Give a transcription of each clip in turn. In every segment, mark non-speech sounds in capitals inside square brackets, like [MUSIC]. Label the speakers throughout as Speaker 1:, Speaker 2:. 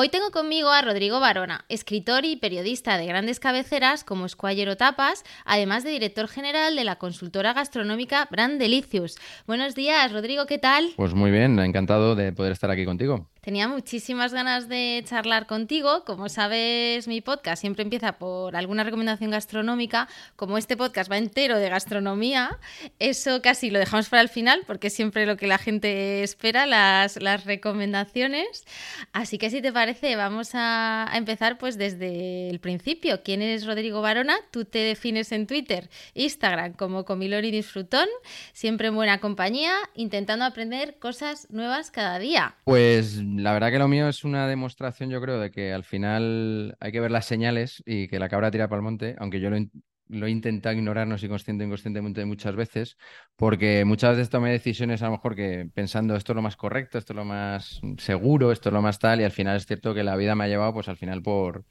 Speaker 1: Hoy tengo conmigo a Rodrigo Barona, escritor y periodista de grandes cabeceras como Squire o Tapas, además de director general de la consultora gastronómica Brand Delicious. Buenos días, Rodrigo, ¿qué tal?
Speaker 2: Pues muy bien, encantado de poder estar aquí contigo.
Speaker 1: Tenía muchísimas ganas de charlar contigo. Como sabes, mi podcast siempre empieza por alguna recomendación gastronómica. Como este podcast va entero de gastronomía, eso casi lo dejamos para el final porque es siempre lo que la gente espera, las, recomendaciones. Así que si te parece, vamos a, empezar pues desde el principio. ¿Quién es Rodrigo Barona? Tú te defines en Twitter, Instagram como Comilón y Disfrutón, siempre en buena compañía, intentando aprender cosas nuevas cada día.
Speaker 2: Pues la verdad que lo mío es una demostración, yo creo, de que al final hay que ver las señales y que la cabra tira para el monte, aunque yo lo, he intentado ignorar, no soy consciente inconscientemente muchas veces, porque muchas veces tomé decisiones a lo mejor que pensando esto es lo más correcto, esto es lo más seguro, esto es lo más tal, y al final es cierto que la vida me ha llevado pues al final por,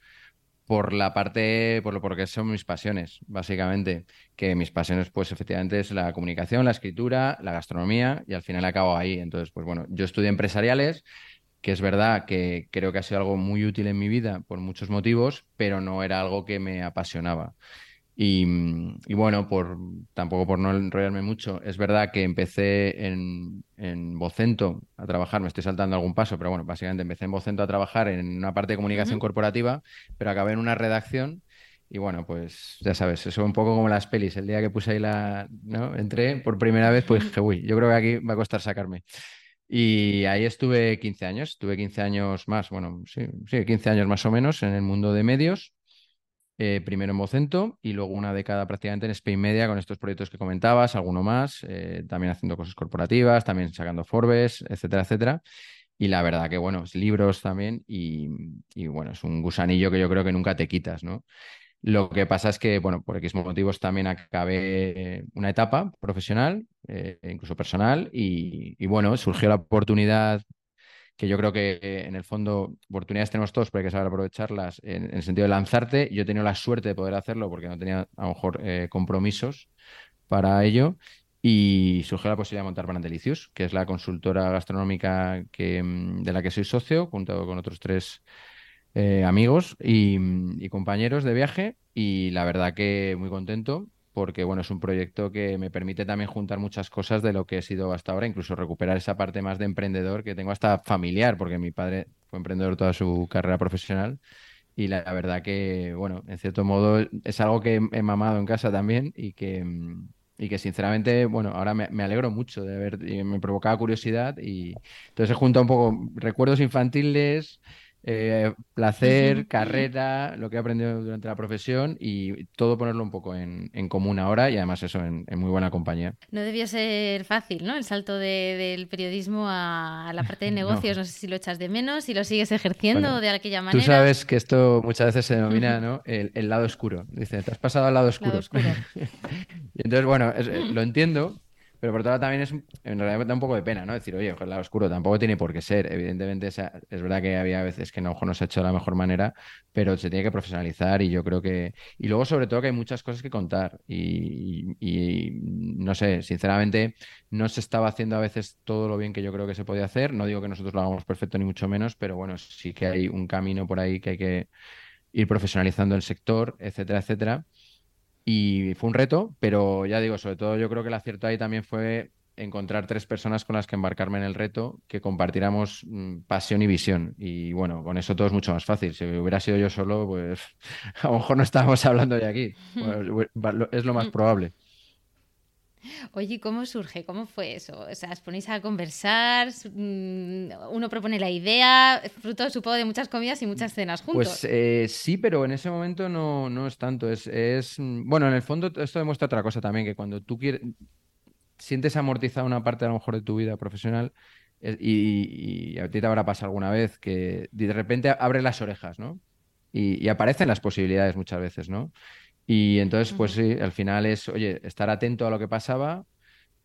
Speaker 2: por la parte, por lo porque son mis pasiones, básicamente. Que mis pasiones, pues efectivamente, es la comunicación, la escritura, la gastronomía, y al final acabo ahí. Entonces, pues bueno, yo estudié empresariales que es verdad que creo que ha sido algo muy útil en mi vida por muchos motivos, pero no era algo que me apasionaba. Y, bueno, por, tampoco por no enrollarme mucho, es verdad que empecé en, en Vocento a trabajar, me estoy saltando algún paso, pero bueno, básicamente empecé en Vocento a trabajar en una parte de comunicación corporativa, pero acabé en una redacción y bueno, pues ya sabes, eso un poco como las pelis. El día que puse ahí la, ¿no? Entré por primera vez, pues dije, uy, yo creo que aquí va a costar sacarme. Y ahí estuve 15 años, estuve 15 años más, bueno, sí, sí 15 años más o menos en el mundo de medios, eh, primero en Vocento y luego una década prácticamente en Spain Media con estos proyectos que comentabas, alguno más, eh, también haciendo cosas corporativas, también sacando Forbes, etcétera, etcétera. Y la verdad que, bueno, libros también y, y bueno, es un gusanillo que yo creo que nunca te quitas, ¿no? Lo que pasa es que, bueno, por X motivos también acabé una etapa profesional, eh, incluso personal, y, bueno, surgió la oportunidad que yo creo que en el fondo oportunidades tenemos todos, pero hay que saber aprovecharlas en, el sentido de lanzarte. Yo he tenido la suerte de poder hacerlo porque no tenía a lo mejor eh, compromisos para ello y surgió la posibilidad de montar Brand Delicious, que es la consultora gastronómica que, mm, de la que soy socio, junto con otros tres eh, amigos y, compañeros de viaje y la verdad que muy contento porque bueno, es un proyecto que me permite también juntar muchas cosas de lo que he sido hasta ahora, incluso recuperar esa parte más de emprendedor que tengo hasta familiar, porque mi padre fue emprendedor toda su carrera profesional y la, verdad que, bueno, en cierto modo es algo que he mamado en casa también y que, y que sinceramente, bueno, ahora me, me alegro mucho de y me provocaba curiosidad y entonces he juntado un poco recuerdos infantiles, eh, placer, carrera, lo que he aprendido durante la profesión y todo ponerlo un poco en, común ahora y además eso en, muy buena compañía.
Speaker 1: No debió ser fácil, ¿no? El salto del periodismo a, la parte de [LAUGHS] negocios. no. sé si lo echas de menos, si lo sigues ejerciendo de aquella manera.
Speaker 2: Tú sabes que esto muchas veces se denomina ¿no? el, lado oscuro. Dice, te has pasado al lado oscuro. [LAUGHS] y entonces, bueno, eh, lo entiendo, pero por otro lado también es, en realidad da un poco de pena, ¿no? Decir, oye, el lado oscuro tampoco tiene por qué ser. Evidentemente es, verdad que había veces que no, no se ha hecho de la mejor manera, pero se tiene que profesionalizar y yo creo que... Y luego sobre todo que hay muchas cosas que contar y, no sé, sinceramente no se estaba haciendo a veces todo lo bien que yo creo que se podía hacer. No digo que nosotros lo hagamos perfecto ni mucho menos, pero bueno, sí que hay un camino por ahí que hay que ir profesionalizando el sector, etcétera, etcétera. Y fue un reto, pero ya digo, sobre todo yo creo que el acierto ahí también fue encontrar tres personas con las que embarcarme en el reto, que compartiéramos mm, pasión y visión. Y bueno, con eso todo es mucho más fácil. Si hubiera sido yo solo, pues [LAUGHS] a lo mejor no estábamos hablando de aquí. [LAUGHS] es lo más probable.
Speaker 1: Oye, ¿cómo surge? ¿Cómo fue eso? O sea, os ponéis a conversar, mm, uno propone la idea, fruto supongo de muchas comidas y muchas cenas juntos.
Speaker 2: Pues eh, sí, pero en ese momento no, no es tanto. Es, es, mm, bueno, en el fondo esto demuestra otra cosa también, que cuando tú sientes amortizada una parte a lo mejor de tu vida profesional eh, y, y a ti te habrá pasado alguna vez que de repente abre las orejas, ¿no? Y, y aparecen las posibilidades muchas veces, ¿no? Y entonces, pues sí, al final es, oye, estar atento a lo que pasaba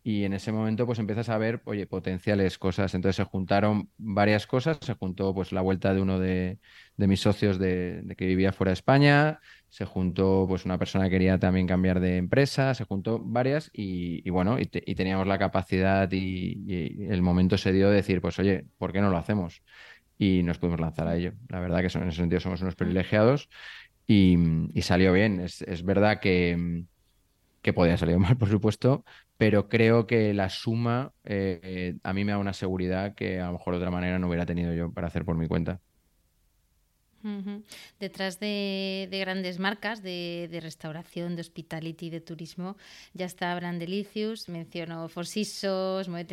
Speaker 2: y en ese momento pues empiezas a ver, oye, potenciales cosas. Entonces se juntaron varias cosas, se juntó pues la vuelta de uno de, mis socios de, que vivía fuera de España, se juntó pues una persona que quería también cambiar de empresa, se juntó varias y, bueno, y, teníamos la capacidad y, y, el momento se dio de decir, pues oye, ¿por qué no lo hacemos? Y nos pudimos lanzar a ello. La verdad que son, en ese sentido somos unos privilegiados y, salió bien. Es, verdad que, que podía salir [LAUGHS] mal, por supuesto, pero creo que la suma eh, a mí me da una seguridad que a lo mejor de otra manera no hubiera tenido yo para hacer por mi cuenta.
Speaker 1: Detrás de, grandes marcas de, restauración, de hospitality, de turismo, ya está Brandelicious, menciono Four Seasons, Moe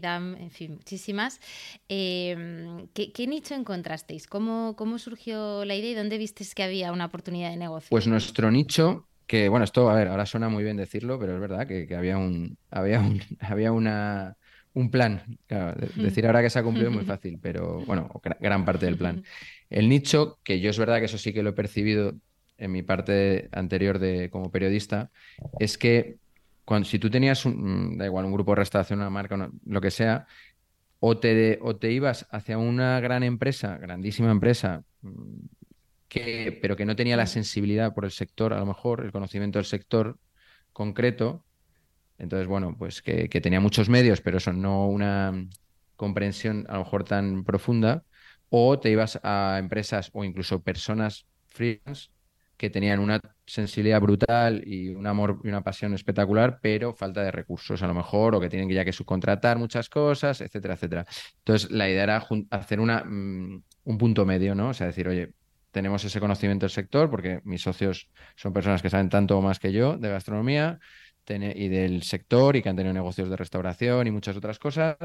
Speaker 1: DAM, en fin, muchísimas. Em, ¿qué, nicho encontrasteis? ¿Cómo, ¿Cómo surgió la idea y dónde visteis que había una oportunidad de negocio?
Speaker 2: Pues nuestro nicho que bueno, esto, a ver, ahora suena muy bien decirlo, pero es verdad que, había un, había un, [LAUGHS] había una, un plan. decir ahora que se ha cumplido es muy fácil, pero bueno, gran parte del plan. El nicho, que yo es verdad que eso sí que lo he percibido en mi parte anterior de como periodista, es que cuando, si tú tenías un, mm, da igual, un grupo de restauración, una marca, lo que sea, o te, o te ibas hacia una gran empresa, grandísima empresa, mm, que, pero que no tenía la sensibilidad por el sector, a lo mejor, el conocimiento del sector concreto. Entonces, bueno, pues que, que tenía muchos medios, pero eso no una comprensión a lo mejor tan profunda o te ibas a empresas o incluso personas freelance que tenían una sensibilidad brutal y un amor y una pasión espectacular, pero falta de recursos a lo mejor, o que tienen ya que subcontratar muchas cosas, etcétera, etcétera. Entonces, la idea era hacer una, mm, un punto medio, ¿no? O sea, decir, oye, tenemos ese conocimiento del sector, porque mis socios son personas que saben tanto o más que yo de gastronomía, y del sector y que han tenido negocios de restauración y muchas otras cosas.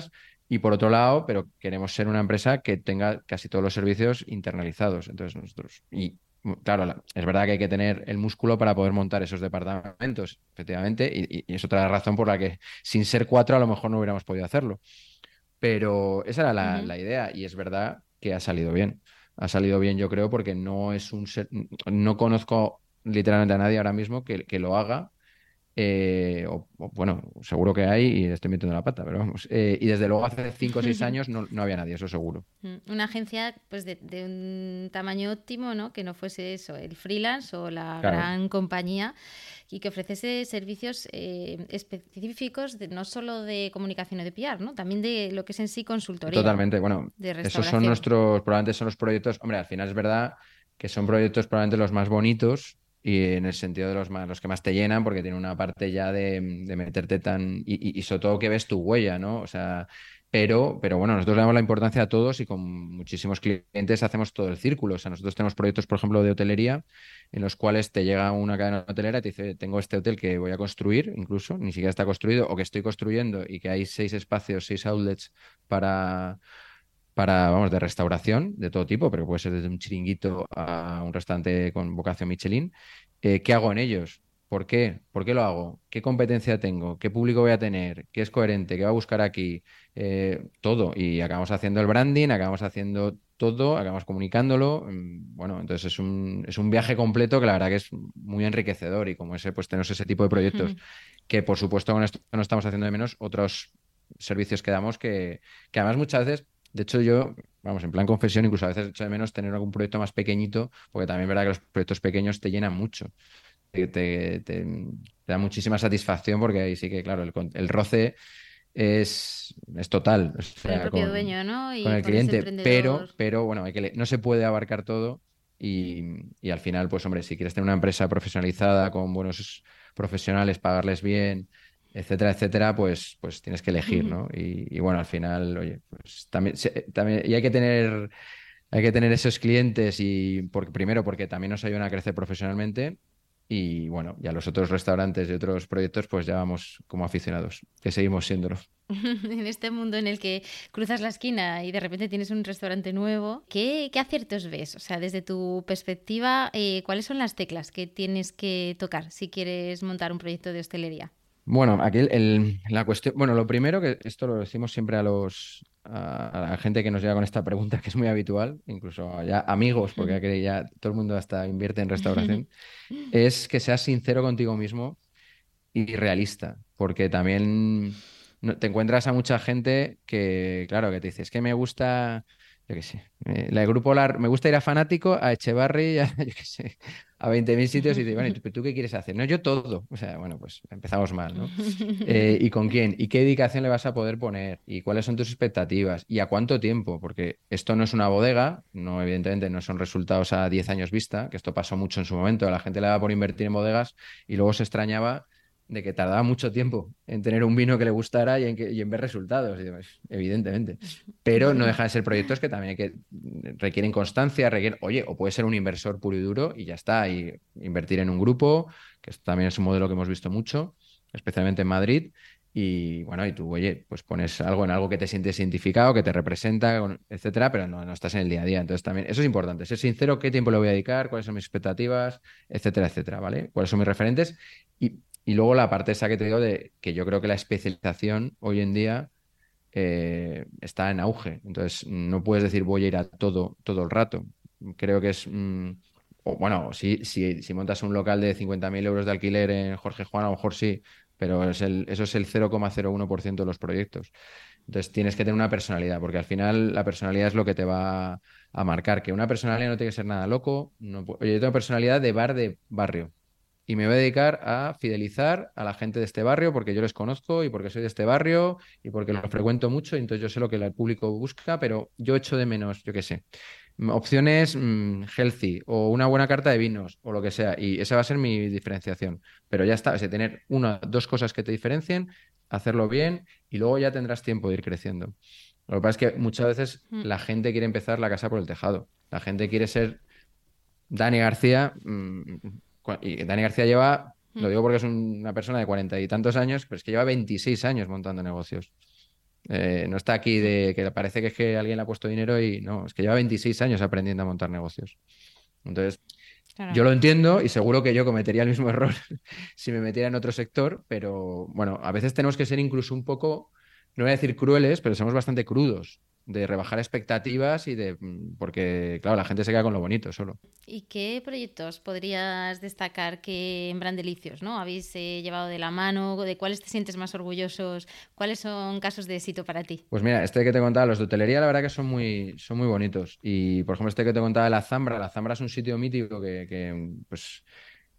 Speaker 2: Y por otro lado, pero queremos ser una empresa que tenga casi todos los servicios internalizados. Entonces nosotros, y claro, es verdad que hay que tener el músculo para poder montar esos departamentos, efectivamente, y, es otra razón por la que sin ser cuatro a lo mejor no hubiéramos podido hacerlo. Pero esa era la, idea y es verdad que ha salido bien. Ha salido bien, yo creo, porque no es un no conozco literalmente a nadie ahora mismo que, que lo haga eh, o, bueno, seguro que hay y estoy metiendo la pata, pero vamos. Eh, y desde luego hace 5 o 6 [LAUGHS] años no, había nadie, eso seguro.
Speaker 1: Mm, una agencia pues de, un tamaño óptimo, ¿no? Que no fuese eso, el freelance o la gran compañía y que ofreciese servicios eh, específicos no solo de comunicación o de PR, ¿no? También de lo que es en sí consultoría.
Speaker 2: Totalmente, bueno, esos son nuestros, probablemente son los proyectos, hombre, al final es verdad que son proyectos probablemente los más bonitos y en el sentido de los, más, los que más te llenan, porque tiene una parte ya de, meterte tan. Y, y, sobre todo que ves tu huella, ¿no? O sea, pero, pero bueno, nosotros le damos la importancia a todos y con muchísimos clientes hacemos todo el círculo. O sea, nosotros tenemos proyectos, por ejemplo, de hotelería, en los cuales te llega una cadena hotelera y te dice, tengo este hotel que voy a construir, incluso, ni siquiera está construido, o que estoy construyendo y que hay seis espacios, seis outlets para para, vamos, de restauración de todo tipo, pero puede ser desde un chiringuito a un restaurante con vocación Michelin. Eh, ¿Qué hago en ellos? ¿Por qué? ¿Por qué lo hago? ¿Qué competencia tengo? ¿Qué público voy a tener? ¿Qué es coherente? ¿Qué va a buscar aquí? Eh, todo. Y acabamos haciendo el branding, acabamos haciendo todo, acabamos comunicándolo. Mm, bueno, entonces es un, es un viaje completo que la verdad que es muy enriquecedor y como ese, pues tenemos ese tipo de proyectos que por supuesto con esto no estamos haciendo de menos otros servicios que damos que, que además muchas veces de hecho, yo, vamos, en plan confesión, incluso a veces echo de menos tener algún proyecto más pequeñito, porque también es verdad que los proyectos pequeños te llenan mucho. Te, da muchísima satisfacción porque ahí sí que, claro, el, roce es, es total.
Speaker 1: con el propio dueño, ¿no?
Speaker 2: con el cliente. Pero, pero bueno, hay que, no se puede abarcar todo y, y, al final, pues hombre, si quieres tener una empresa profesionalizada con buenos profesionales, pagarles bien, etcétera, etcétera, pues, pues tienes que elegir, ¿no? Y, bueno, al final, oye, pues también, también y hay que tener, hay que tener esos clientes y porque, primero porque también nos ayudan a crecer profesionalmente Y bueno, ya los otros restaurantes y otros proyectos, pues ya vamos como aficionados, que seguimos siéndolo. [LAUGHS]
Speaker 1: en este mundo en el que cruzas la esquina y de repente tienes un restaurante nuevo, ¿qué, aciertos ves? O sea, desde tu perspectiva, eh, ¿cuáles son las teclas que tienes que tocar si quieres montar un proyecto de hostelería?
Speaker 2: Bueno, aquí la cuestión, bueno, lo primero que esto lo decimos siempre a los a, la gente que nos llega con esta pregunta, que es muy habitual, incluso ya amigos, porque ya todo el mundo hasta invierte en restauración, [LAUGHS] es que seas sincero contigo mismo y realista, porque también te encuentras a mucha gente que, claro, que te dice, es que me gusta, yo qué sé, la de Grupo LAR, me gusta ir a Fanático, a Echevarri, [LAUGHS] a, yo qué sé, a 20.000 sitios y dices, bueno, ¿tú, qué quieres hacer? No, yo todo. O sea, bueno, pues empezamos mal, ¿no? Eh, ¿Y con quién? ¿Y qué dedicación le vas a poder poner? ¿Y cuáles son tus expectativas? ¿Y a cuánto tiempo? Porque esto no es una bodega, no, evidentemente no son resultados a 10 años vista, que esto pasó mucho en su momento, la gente le daba por invertir en bodegas y luego se extrañaba de que tardaba mucho tiempo en tener un vino que le gustara y en, ver resultados, evidentemente. Pero no dejan de ser proyectos que también que, requieren constancia, requieren, oye, o puede ser un inversor puro y duro y ya está, y invertir en un grupo, que esto también es un modelo que hemos visto mucho, especialmente en Madrid. Y bueno, y tú, oye, pues pones algo en algo que te sientes identificado, que te representa, etcétera, pero no, no estás en el día a día. Entonces también, eso es importante, ser sincero, qué tiempo le voy a dedicar, cuáles son mis expectativas, etcétera, etcétera, ¿vale? Cuáles son mis referentes. Y y luego la parte esa que te digo de que yo creo que la especialización hoy en día eh, está en auge. Entonces, no puedes decir voy a ir a todo todo el rato. Creo que es... Mm, bueno, si, si, si, montas un local de 50.000 euros de alquiler en Jorge Juan, a lo mejor sí, pero es el, eso es el 0,01% de los proyectos. Entonces tienes que tener una personalidad, porque al final la personalidad es lo que te va a marcar. Que una personalidad no tiene que ser nada loco. No, oye, yo tengo personalidad de bar de barrio y me voy a dedicar a fidelizar a la gente de este barrio porque yo les conozco y porque soy de este barrio y porque lo frecuento mucho y entonces yo sé lo que el público busca, pero yo echo de menos, yo qué sé, opciones mm, healthy o una buena carta de vinos o lo que sea y esa va a ser mi diferenciación. Pero ya está, es tener una, dos cosas que te diferencien, hacerlo bien y luego ya tendrás tiempo de ir creciendo. Lo que pasa es que muchas veces mm. la gente quiere empezar la casa por el tejado. La gente quiere ser Dani García, mm, y Dani García lleva, lo mm. digo porque es una persona de cuarenta y tantos años, pero es que lleva 26 años montando negocios. Eh, no está aquí de que parece que es que alguien le ha puesto dinero y no, es que lleva 26 años aprendiendo a montar negocios. Entonces, yo lo entiendo y seguro que yo cometería el mismo [LAUGHS] error si me metiera en otro sector, pero bueno, a veces tenemos que ser incluso un poco, no voy a decir crueles, pero somos bastante crudos de rebajar expectativas y de mm, porque claro la gente se queda con lo bonito solo.
Speaker 1: Y qué proyectos podrías destacar que en Brandelicios no habéis eh, llevado de la mano de cuáles te sientes más orgullosos cuáles son casos de éxito para ti
Speaker 2: pues mira este que te contaba los de hotelería la verdad que son muy son muy bonitos. Y por ejemplo este que te contaba de la Zambra la Zambra es un sitio mítico que, que pues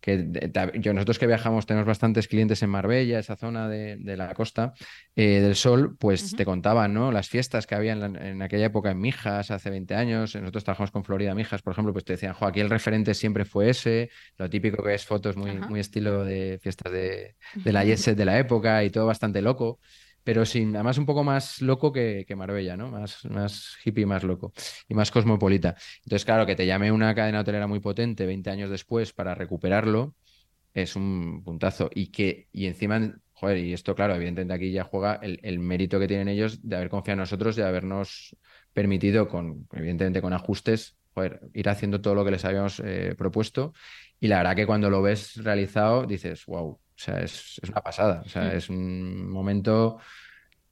Speaker 2: que yo, nosotros que viajamos tenemos bastantes clientes en Marbella, esa zona de, la costa eh, del sol, pues te contaban, ¿no? Las fiestas que había en, aquella época en Mijas, hace 20 años, nosotros trabajamos con Florida Mijas, por ejemplo, pues te decían, jo, aquí el referente siempre fue ese, lo típico que es fotos muy, muy estilo de fiestas de, de la Jet de la época y todo bastante loco pero sin, además un poco más loco que, Marbella, ¿no? Más, más hippie, más loco y más cosmopolita. Entonces, claro, que te llame una cadena hotelera muy potente 20 años después para recuperarlo es un puntazo. Y que, y encima, joder, y esto, claro, evidentemente aquí ya juega el, mérito que tienen ellos de haber confiado en nosotros, de habernos permitido, con, evidentemente con ajustes, joder, ir haciendo todo lo que les habíamos eh, propuesto. Y la verdad que cuando lo ves realizado, dices, wow, o sea, es, una pasada. O sea, mm. es un momento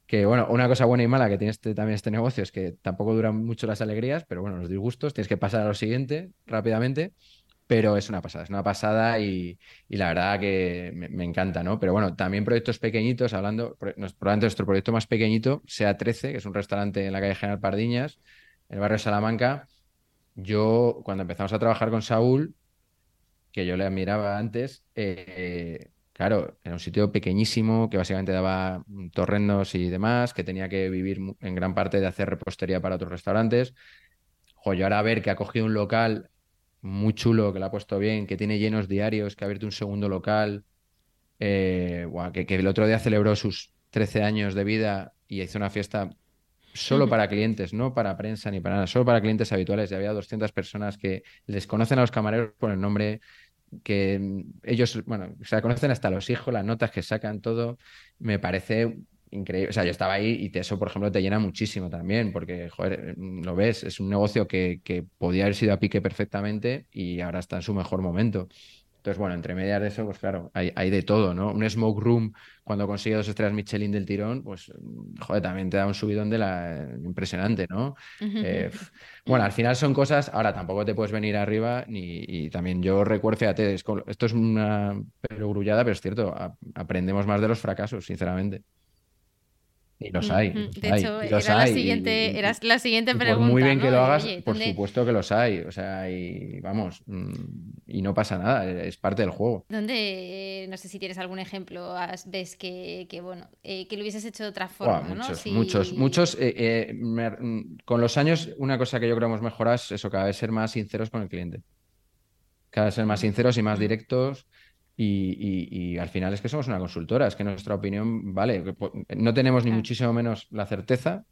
Speaker 2: que, bueno, una cosa buena y mala que tiene este, también este negocio es que tampoco duran mucho las alegrías, pero bueno, los disgustos, tienes que pasar a lo siguiente rápidamente, pero es una pasada, es una pasada y, la verdad que me, encanta, ¿no? Pero bueno, también proyectos pequeñitos, hablando, probablemente nuestro proyecto más pequeñito, sea 13, que es un restaurante en la calle General Pardiñas, en el barrio de Salamanca. Yo, cuando empezamos a trabajar con Saúl, que yo le admiraba antes, eh, Claro, era un sitio pequeñísimo que básicamente daba torrendos y demás, que tenía que vivir en gran parte de hacer repostería para otros restaurantes. Yo ahora ver que ha cogido un local muy chulo, que lo ha puesto bien, que tiene llenos diarios, que ha abierto un segundo local, eh, que, que, el otro día celebró sus 13 años de vida y hizo una fiesta solo para clientes, no para prensa ni para nada, solo para clientes habituales. Y había 200 personas que les conocen a los camareros por el nombre, que ellos, bueno, se conocen hasta los hijos, las notas que sacan, todo, me parece increíble. O sea, yo estaba ahí y eso, por ejemplo, te llena muchísimo también, porque, joder, lo ves, es un negocio que, que podía haber sido a pique perfectamente y ahora está en su mejor momento. Entonces, bueno, entre medias de eso, pues claro, hay, hay, de todo, ¿no? Un smoke room, cuando consigue dos estrellas Michelin del tirón, pues, joder, también te da un subidón de la impresionante, ¿no? Eh, bueno, al final son cosas, ahora tampoco te puedes venir arriba, ni, y también yo recuerdo, fíjate, esto es una perogrullada, pero es cierto, aprendemos más de los fracasos, sinceramente. Y los hay.
Speaker 1: de hecho, era, la siguiente, era la siguiente pregunta.
Speaker 2: Por muy bien que lo hagas, por supuesto que los hay. O sea, y vamos, mm, y no pasa nada, es parte del juego.
Speaker 1: ¿Dónde, no sé si tienes algún ejemplo, ves que, bueno, eh, que lo hubieses hecho de otra forma?
Speaker 2: muchos, muchos, muchos. Eh, eh, mm, con los años, una cosa que yo creo que hemos mejorado es eso, cada vez ser más sinceros con el cliente. Cada vez ser más sinceros y más directos y, al final es que somos una consultora, es que nuestra opinión, vale, no tenemos ni muchísimo menos la certeza,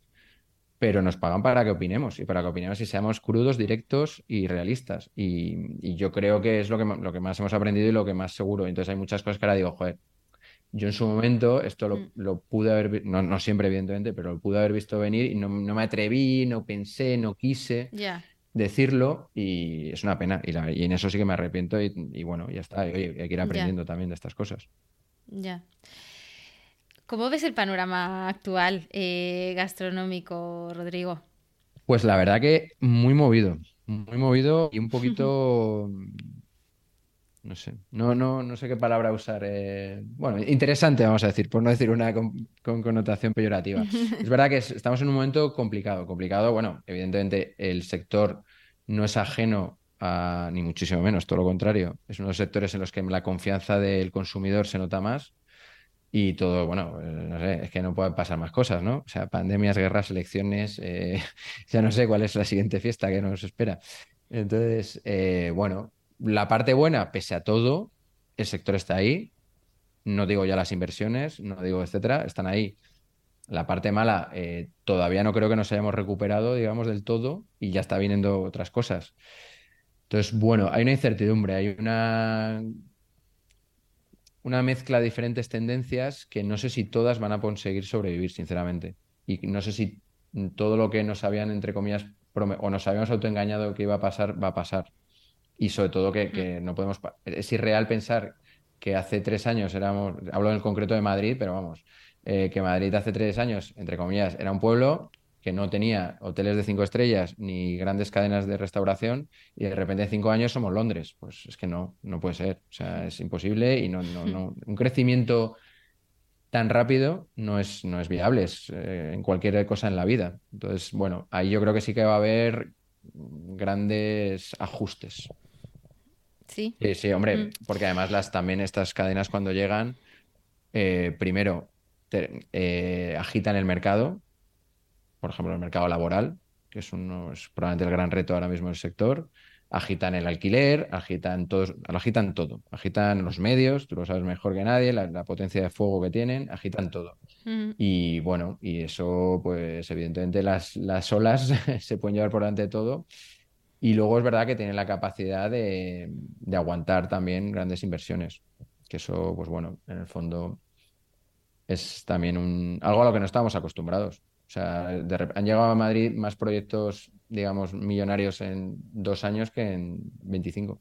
Speaker 2: pero nos pagan para que opinemos y para que opinemos y seamos crudos, directos y realistas. Y, yo creo que es lo que, lo que más hemos aprendido y lo que más seguro. Entonces hay muchas cosas que ahora digo, joder, yo en su momento esto lo, mm. lo pude haber, no, no siempre evidentemente, pero lo pude haber visto venir y no, no me atreví, no pensé, no quise.
Speaker 1: Ya
Speaker 2: decirlo y es una pena. Y, en eso sí que me arrepiento y, bueno, ya está. hay que ir aprendiendo también de estas cosas.
Speaker 1: Ya. ¿Cómo ves el panorama actual eh, gastronómico, Rodrigo?
Speaker 2: Pues la verdad que muy movido, muy movido y un [LAUGHS] poquito, no sé, no, no, no sé qué palabra usar. Eh, bueno, interesante, vamos a decir, por no decir una con, con, connotación peyorativa. [LAUGHS] es verdad que estamos en un momento complicado, complicado, bueno, evidentemente el sector no es ajeno a, ni muchísimo menos, todo lo contrario. Es uno de los sectores en los que la confianza del consumidor se nota más y todo, bueno, eh, no sé, es que no pueden pasar más cosas, ¿no? O sea, pandemias, guerras, elecciones, eh, [LAUGHS] ya no sé cuál es la siguiente fiesta que nos espera. Entonces, eh, bueno, la parte buena, pese a todo, el sector está ahí. No digo ya las inversiones, no digo etcétera, están ahí. La parte mala, eh, todavía no creo que nos hayamos recuperado, digamos, del todo y ya está viniendo otras cosas. Entonces, bueno, hay una incertidumbre, hay una, una mezcla de diferentes tendencias que no sé si todas van a conseguir sobrevivir, sinceramente. Y no sé si todo lo que nos habían, entre comillas, o nos habíamos autoengañado que iba a pasar, va a pasar. Y sobre todo que, que no podemos... Es irreal pensar que hace tres años éramos, hablo en el concreto de Madrid, pero vamos, eh, que Madrid hace tres años, entre comillas, era un pueblo que no tenía hoteles de cinco estrellas ni grandes cadenas de restauración y de repente en cinco años somos Londres. Pues es que no, no puede ser. O sea, es imposible y no, no, no. [LAUGHS] un crecimiento tan rápido no es, no es viable eh, en cualquier cosa en la vida. Entonces, bueno, ahí yo creo que sí que va a haber grandes ajustes.
Speaker 1: Sí.
Speaker 2: Sí, hombre, mm. porque además las también estas cadenas cuando llegan, eh, primero eh, agitan el mercado, por ejemplo, el mercado laboral, que es, uno, probablemente el gran reto ahora mismo del sector. Agitan el alquiler, agitan, todos, agitan todo, agitan los medios, tú lo sabes mejor que nadie, la, potencia de fuego que tienen, agitan todo. Y bueno, y eso, pues evidentemente las, las olas [LAUGHS] se pueden llevar por delante de todo. Y luego es verdad que tienen la capacidad de, de, aguantar también grandes inversiones. Que eso, pues bueno, en el fondo es también un, algo a lo que no estábamos acostumbrados. O sea, han llegado a Madrid más proyectos, digamos, millonarios en dos años que en 25.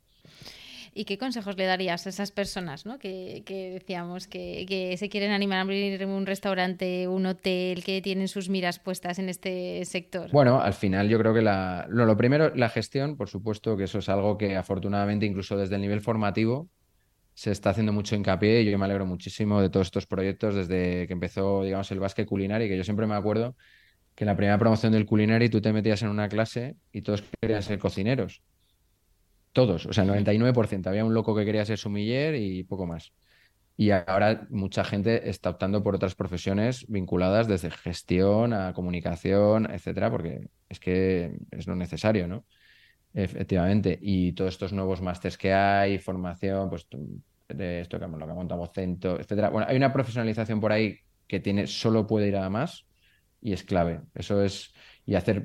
Speaker 1: ¿Y qué consejos le darías a esas personas ¿no? que, decíamos que, se quieren animar a abrir un restaurante, un hotel, que tienen sus miras puestas en este sector?
Speaker 2: Bueno, al final yo creo que la, lo primero, la gestión, por supuesto, que eso es algo que afortunadamente incluso desde el nivel formativo se está haciendo mucho hincapié y yo me alegro muchísimo de todos estos proyectos desde que empezó, digamos, el básquet culinario, que yo siempre me acuerdo que en la primera promoción del culinario tú te metías en una clase y todos querían ser cocineros. Todos, o sea, el 99%. Había un loco que quería ser sumiller y poco más. Y ahora mucha gente está optando por otras profesiones vinculadas desde gestión a comunicación, etcétera, porque es que es lo necesario, ¿no? Efectivamente. Y todos estos nuevos másters que hay, formación, pues de esto que lo que montamos centro, etcétera. Bueno, hay una profesionalización por ahí que tiene, solo puede ir a más. y es clave. Eso es, y hacer,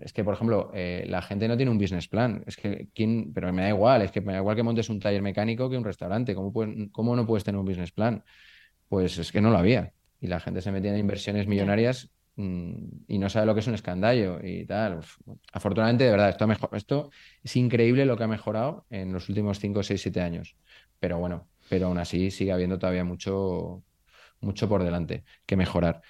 Speaker 2: es que, por ejemplo, eh, la gente no tiene un business plan, es que, ¿quién? Pero me da igual, es que me da igual que montes un taller mecánico que un restaurante, ¿cómo, cómo no puedes tener un business plan? Pues es que no lo había, y la gente se metía en inversiones millonarias mm, y no sabe lo que es un escandallo y tal. afortunadamente, de verdad, esto, mejor, esto es increíble lo que ha mejorado en los últimos 5, 6, 7 años. Pero bueno, pero aún así sigue habiendo todavía mucho, mucho por delante que mejorar.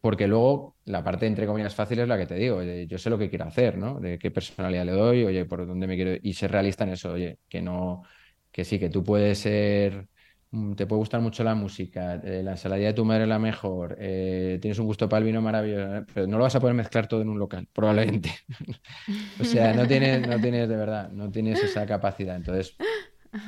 Speaker 2: Porque luego la parte, entre comillas, fácil es la que te digo. yo sé lo que quiero hacer, ¿no? De qué personalidad le doy, oye, por dónde me quiero. Y ser realista en eso, oye, que no. Que sí, que tú puedes ser. Mm, te puede gustar mucho la música, eh, la ensaladilla de tu madre es la mejor, eh, tienes un gusto para el vino maravilloso, pero no lo vas a poder mezclar todo en un local, [LAUGHS] probablemente. o sea, no tienes, no tienes de verdad, no tienes esa capacidad. Entonces,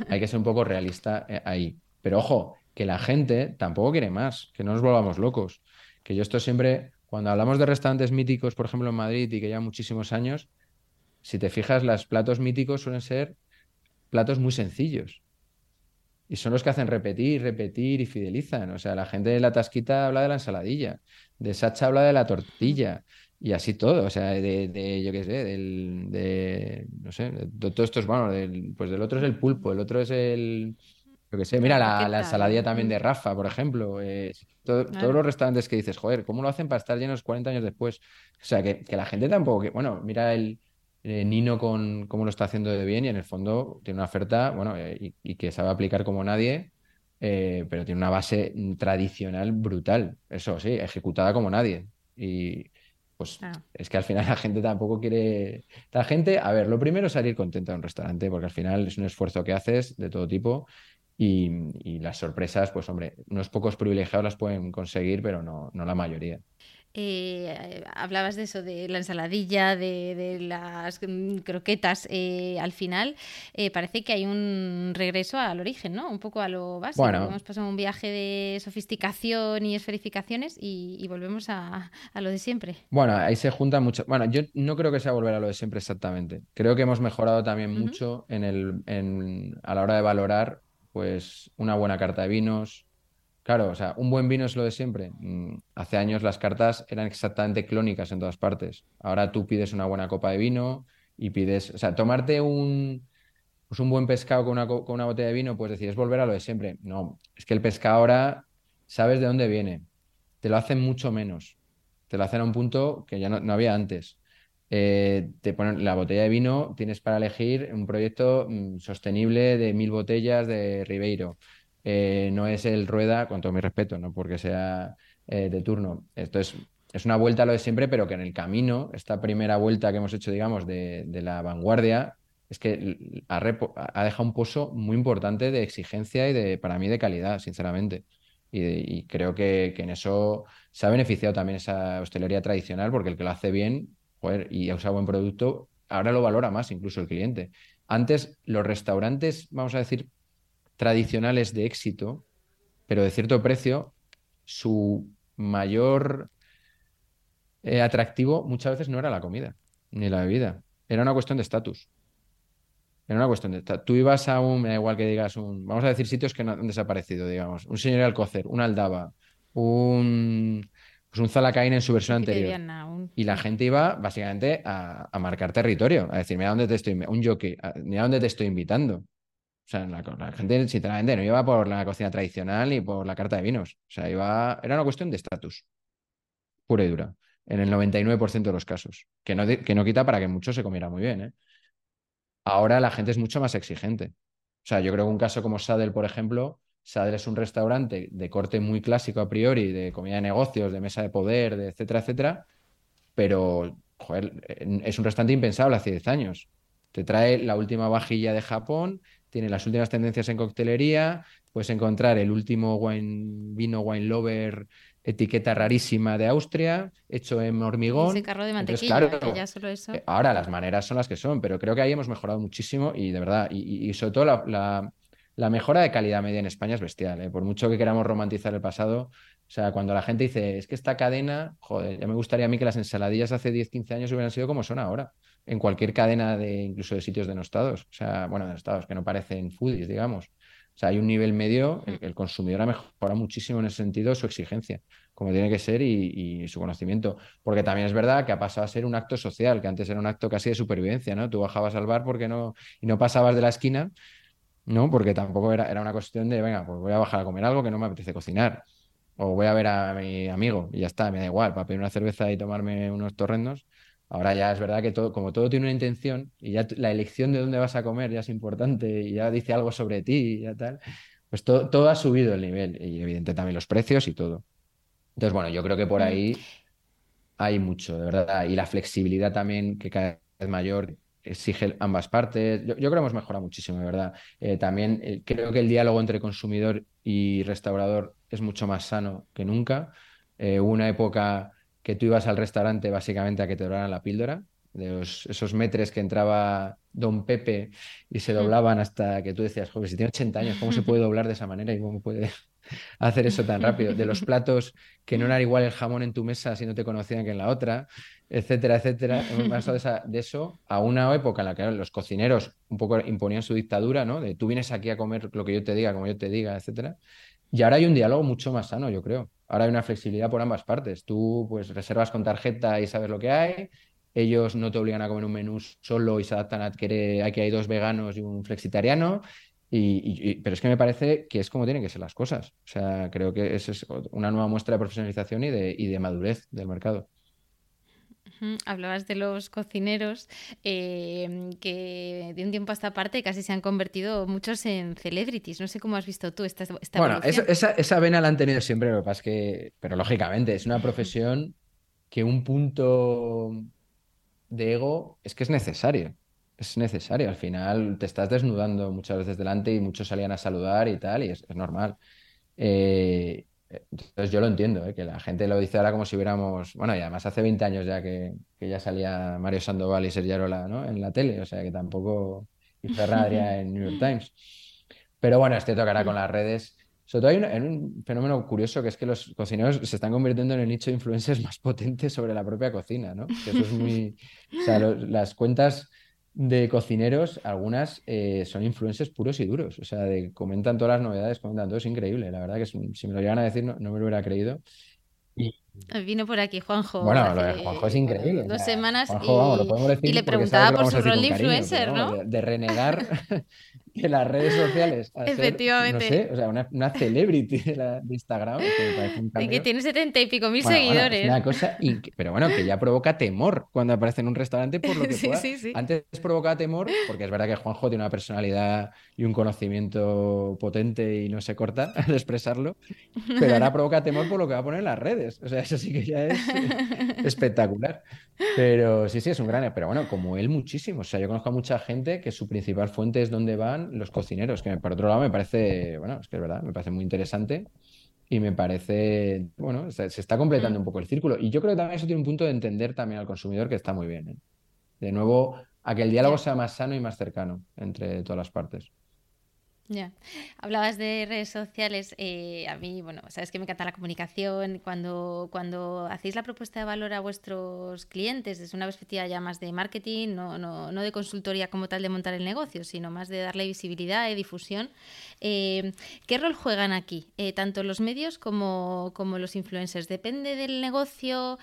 Speaker 2: hay que ser un poco realista eh, ahí. Pero ojo, que la gente tampoco quiere más, que no nos volvamos locos. Que yo esto siempre, cuando hablamos de restaurantes míticos, por ejemplo en Madrid y que ya muchísimos años, si te fijas, los platos míticos suelen ser platos muy sencillos. Y son los que hacen repetir, repetir y fidelizan. O sea, la gente de la tasquita habla de la ensaladilla, de Sacha habla de la tortilla y así todo. O sea, de, yo qué sé, del, de, no sé, de, todo esto es bueno. Pues del otro es el pulpo, el otro es el, yo que sé, mira la, la ensaladilla también de Rafa, por ejemplo. Eh, todos los restaurantes que dices, joder, ¿cómo lo hacen para estar llenos 40 años después? O sea, que, la gente tampoco, que, bueno, mira el eh, Nino con cómo lo está haciendo de bien y en el fondo tiene una oferta, bueno, eh, y, que sabe aplicar como nadie, pero tiene una base tradicional brutal, eso sí, ejecutada como nadie. Y pues es que al final [LAUGHS] la gente tampoco quiere... La gente, a ver, lo primero es salir contenta de un restaurante, porque al final es un esfuerzo que haces de todo tipo y, las sorpresas, pues hombre, unos pocos privilegiados las pueden conseguir, pero no, no la mayoría.
Speaker 1: Eh, hablabas de eso, de la ensaladilla, de, las mm, croquetas. Eh, al final eh, parece que hay un regreso al origen, ¿no? Un poco a lo básico. Hemos pasado un viaje de sofisticación y esferificaciones y, volvemos a, lo de siempre.
Speaker 2: Bueno, ahí se juntan mucho. Bueno, yo no creo que sea volver a lo de siempre exactamente. Creo que hemos mejorado también mucho en el, en, a la hora de valorar pues una buena carta de vinos. Claro, o sea, un buen vino es lo de siempre. Mm, hace años las cartas eran exactamente clónicas en todas partes. Ahora tú pides una buena copa de vino y pides, o sea, tomarte un, pues un buen pescado con una, con una botella de vino, pues decir, es volver a lo de siempre. No, es que el pescado ahora sabes de dónde viene. Te lo hacen mucho menos. Te lo hacen a un punto que ya no había antes. Eh, te ponen la botella de vino, tienes para elegir un proyecto mm, sostenible de mil botellas de Ribeiro. Eh, no es el rueda, con todo mi respeto, no porque sea eh, de turno. Esto es, es una vuelta a lo de siempre, pero que en el camino, esta primera vuelta que hemos hecho, digamos, de, la vanguardia, es que ha, dejado un pozo muy importante de exigencia y de, para mí, de calidad, sinceramente. Y, creo que, que, en eso se ha beneficiado también esa hostelería tradicional, porque el que lo hace bien joder, y ha usado buen producto, ahora lo valora más incluso el cliente. Antes, los restaurantes, vamos a decir, tradicionales de éxito, pero de cierto precio, su mayor eh, atractivo muchas veces no era la comida ni la bebida, era una cuestión de estatus. Era una cuestión de Tú ibas a un, me da igual que digas un, vamos a decir sitios que no han desaparecido, digamos, un señor Alcocer, un Aldaba, un pues un Zalacaín en su versión anterior. Y la gente iba básicamente a, marcar territorio, a decir, mira dónde te estoy, un jockey, mira dónde te estoy invitando. O sea, la, gente, sinceramente, no iba por la cocina tradicional ni por la carta de vinos. O sea, iba, era una cuestión de estatus, pura y dura, en el 99% de los casos. Que no, que no quita para que mucho se comiera muy bien. ¿eh? Ahora la gente es mucho más exigente. O sea, yo creo que un caso como Sadel, por ejemplo, Sadler es un restaurante de corte muy clásico a priori, de comida de negocios, de mesa de poder, de etcétera, etcétera, pero joder, es un restaurante impensable hace 10 años. Te trae la última vajilla de Japón, tiene las últimas tendencias en coctelería, puedes encontrar el último wine, vino wine lover etiqueta rarísima de Austria, hecho en hormigón.
Speaker 1: Ese carro de mantequilla, ya solo eso. Eh,
Speaker 2: ahora las maneras son las que son, pero creo que ahí hemos mejorado muchísimo y de verdad, y, sobre todo la, la mejora de calidad media en España es bestial. ¿eh? Por mucho que queramos romantizar el pasado, o sea, cuando la gente dice, es que esta cadena, joder, ya me gustaría a mí que las ensaladillas hace 10, 15 años hubieran sido como son ahora, en cualquier cadena de incluso de sitios denostados, o sea, bueno, denostados, que no parecen foodies, digamos. O sea, hay un nivel medio, el, consumidor ha mejorado muchísimo en ese sentido su exigencia, como tiene que ser, y, su conocimiento. Porque también es verdad que ha pasado a ser un acto social, que antes era un acto casi de supervivencia, ¿no? Tú bajabas al bar porque no, y no pasabas de la esquina, ¿no? Porque tampoco era, era una cuestión de, venga, pues voy a bajar a comer algo que no me apetece cocinar. O voy a ver a mi amigo y ya está, me da igual, para pedir una cerveza y tomarme unos torrendos. Ahora ya es verdad que todo, como todo tiene una intención y ya la elección de dónde vas a comer ya es importante y ya dice algo sobre ti y ya tal, pues todo, todo ha subido el nivel y evidentemente también los precios y todo. Entonces, bueno, yo creo que por mm. ahí hay mucho, de verdad. Y la flexibilidad también que cada vez mayor exige ambas partes. Yo, creo que hemos mejorado muchísimo, de verdad. Eh, también eh, creo que el diálogo entre consumidor y restaurador es mucho más sano que nunca. Eh, una época que tú ibas al restaurante básicamente a que te la píldora, de esos metres que entraba Don Pepe y se doblaban hasta que tú decías, joder, si tiene 80 años, ¿cómo se puede [LAUGHS] doblar de esa manera y cómo puede [LAUGHS] hacer eso tan rápido? De los platos que no era igual el jamón en tu mesa si no te conocían que en la otra, etcétera, etcétera. Hemos pasado de, eso a una época en la que los cocineros un poco imponían su dictadura, ¿no? De tú vienes aquí a comer lo que yo te diga, como yo te diga, etcétera. Y ahora hay un diálogo mucho más sano, yo creo. Ahora hay una flexibilidad por ambas partes. Tú pues reservas con tarjeta y sabes lo que hay. Ellos no te obligan a comer un menú solo y se adaptan a que aquí hay dos veganos y un flexitariano. Y, pero es que me parece que es como tienen que ser las cosas. O sea, creo que esa es una nueva muestra de profesionalización y de, y de madurez del mercado.
Speaker 1: Hablabas de los cocineros em, que de un tiempo a esta parte casi se han convertido muchos en celebrities. No sé cómo has visto tú esta, esta
Speaker 2: Bueno, esa, esa, vena la han tenido siempre, lo que pasa es que, pero lógicamente, es una profesión que un punto de ego es que es necesario. Es necesario. Al final te estás desnudando muchas veces delante y muchos salían a saludar y tal, y es, es normal. Eh, entonces yo lo entiendo, ¿eh? que la gente lo dice ahora como si hubiéramos, bueno, y además hace 20 años ya que, ya salía Mario Sandoval y Sergio Arola ¿no? en la tele, o sea que tampoco, y Ferraria [LAUGHS] en New York Times. Pero bueno, este tocará con las redes. Sobre todo hay un, fenómeno curioso que es que los cocineros se están convirtiendo en el nicho de influencers más potente sobre la propia cocina, ¿no? Que eso es muy... O sea, las cuentas de cocineros, algunas eh, son influencers puros y duros. O sea, de, comentan todas las novedades, comentan todo, es increíble. La verdad que si me lo llegan a decir no, no me lo hubiera creído.
Speaker 1: Y, Vino por aquí Juanjo.
Speaker 2: Bueno, lo de Juanjo es increíble.
Speaker 1: Dos semanas y, le preguntaba por su rol de influencer, ¿no?
Speaker 2: De, renegar [LAUGHS] de las redes sociales.
Speaker 1: Efectivamente.
Speaker 2: o sea, una, celebrity de, Instagram.
Speaker 1: Que y que tiene setenta y pico mil seguidores.
Speaker 2: una cosa pero bueno, que ya provoca temor cuando aparece en un restaurante por lo que [LAUGHS] pueda. Antes provocaba temor, porque es verdad que Juanjo tiene una personalidad y un conocimiento potente y no se corta [LAUGHS] al expresarlo, pero ahora provoca temor por lo que va a poner en las redes. O sea, eso sí que ya es [LAUGHS] espectacular. Pero sí, sí, es un gran. Pero bueno, como él, muchísimo. O sea, yo conozco a mucha gente que su principal fuente es donde van los cocineros, que por otro lado me parece, bueno, es que es verdad, me parece muy interesante y me parece, bueno, se, está completando mm. un poco el círculo. Y yo creo que también eso tiene un punto de entender también al consumidor que está muy bien. ¿eh? De nuevo, a que el diálogo sea más sano y más cercano entre todas las partes.
Speaker 1: Ya. Hablabas de redes sociales. Eh, a mí, bueno, sabes que me encanta la comunicación. Cuando, cuando hacéis la propuesta de valor a vuestros clientes desde una perspectiva ya más de marketing, no, no, no de consultoría como tal de montar el negocio, sino más de darle visibilidad y difusión, eh, ¿qué rol juegan aquí? Eh, tanto los medios como, como, los influencers. ¿Depende del negocio?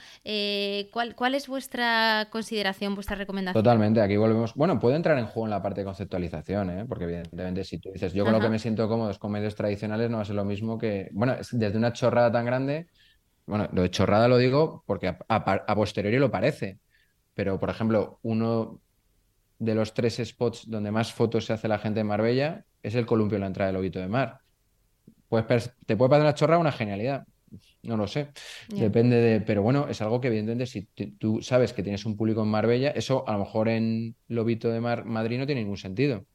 Speaker 1: ¿cuál, ¿Cuál es vuestra consideración, vuestra recomendación?
Speaker 2: Totalmente. Aquí volvemos. Bueno, puede entrar en juego en la parte de conceptualización, porque evidentemente si tú dices yo con lo que me siento cómodo es con medios tradicionales, no va a ser lo mismo que, bueno, desde una chorrada tan grande, bueno, lo de chorrada lo digo porque a, posteriori lo parece, pero por ejemplo, uno de los tres spots donde más fotos se hace la gente en Marbella es el columpio en la entrada del Lobito de Mar. Pues te puede parecer una chorrada una genialidad. No lo sé. Depende de. Pero bueno, es algo que, evidentemente, si tú sabes que tienes un público en Marbella, eso a lo mejor en Lobito de Mar Madrid no tiene ningún sentido.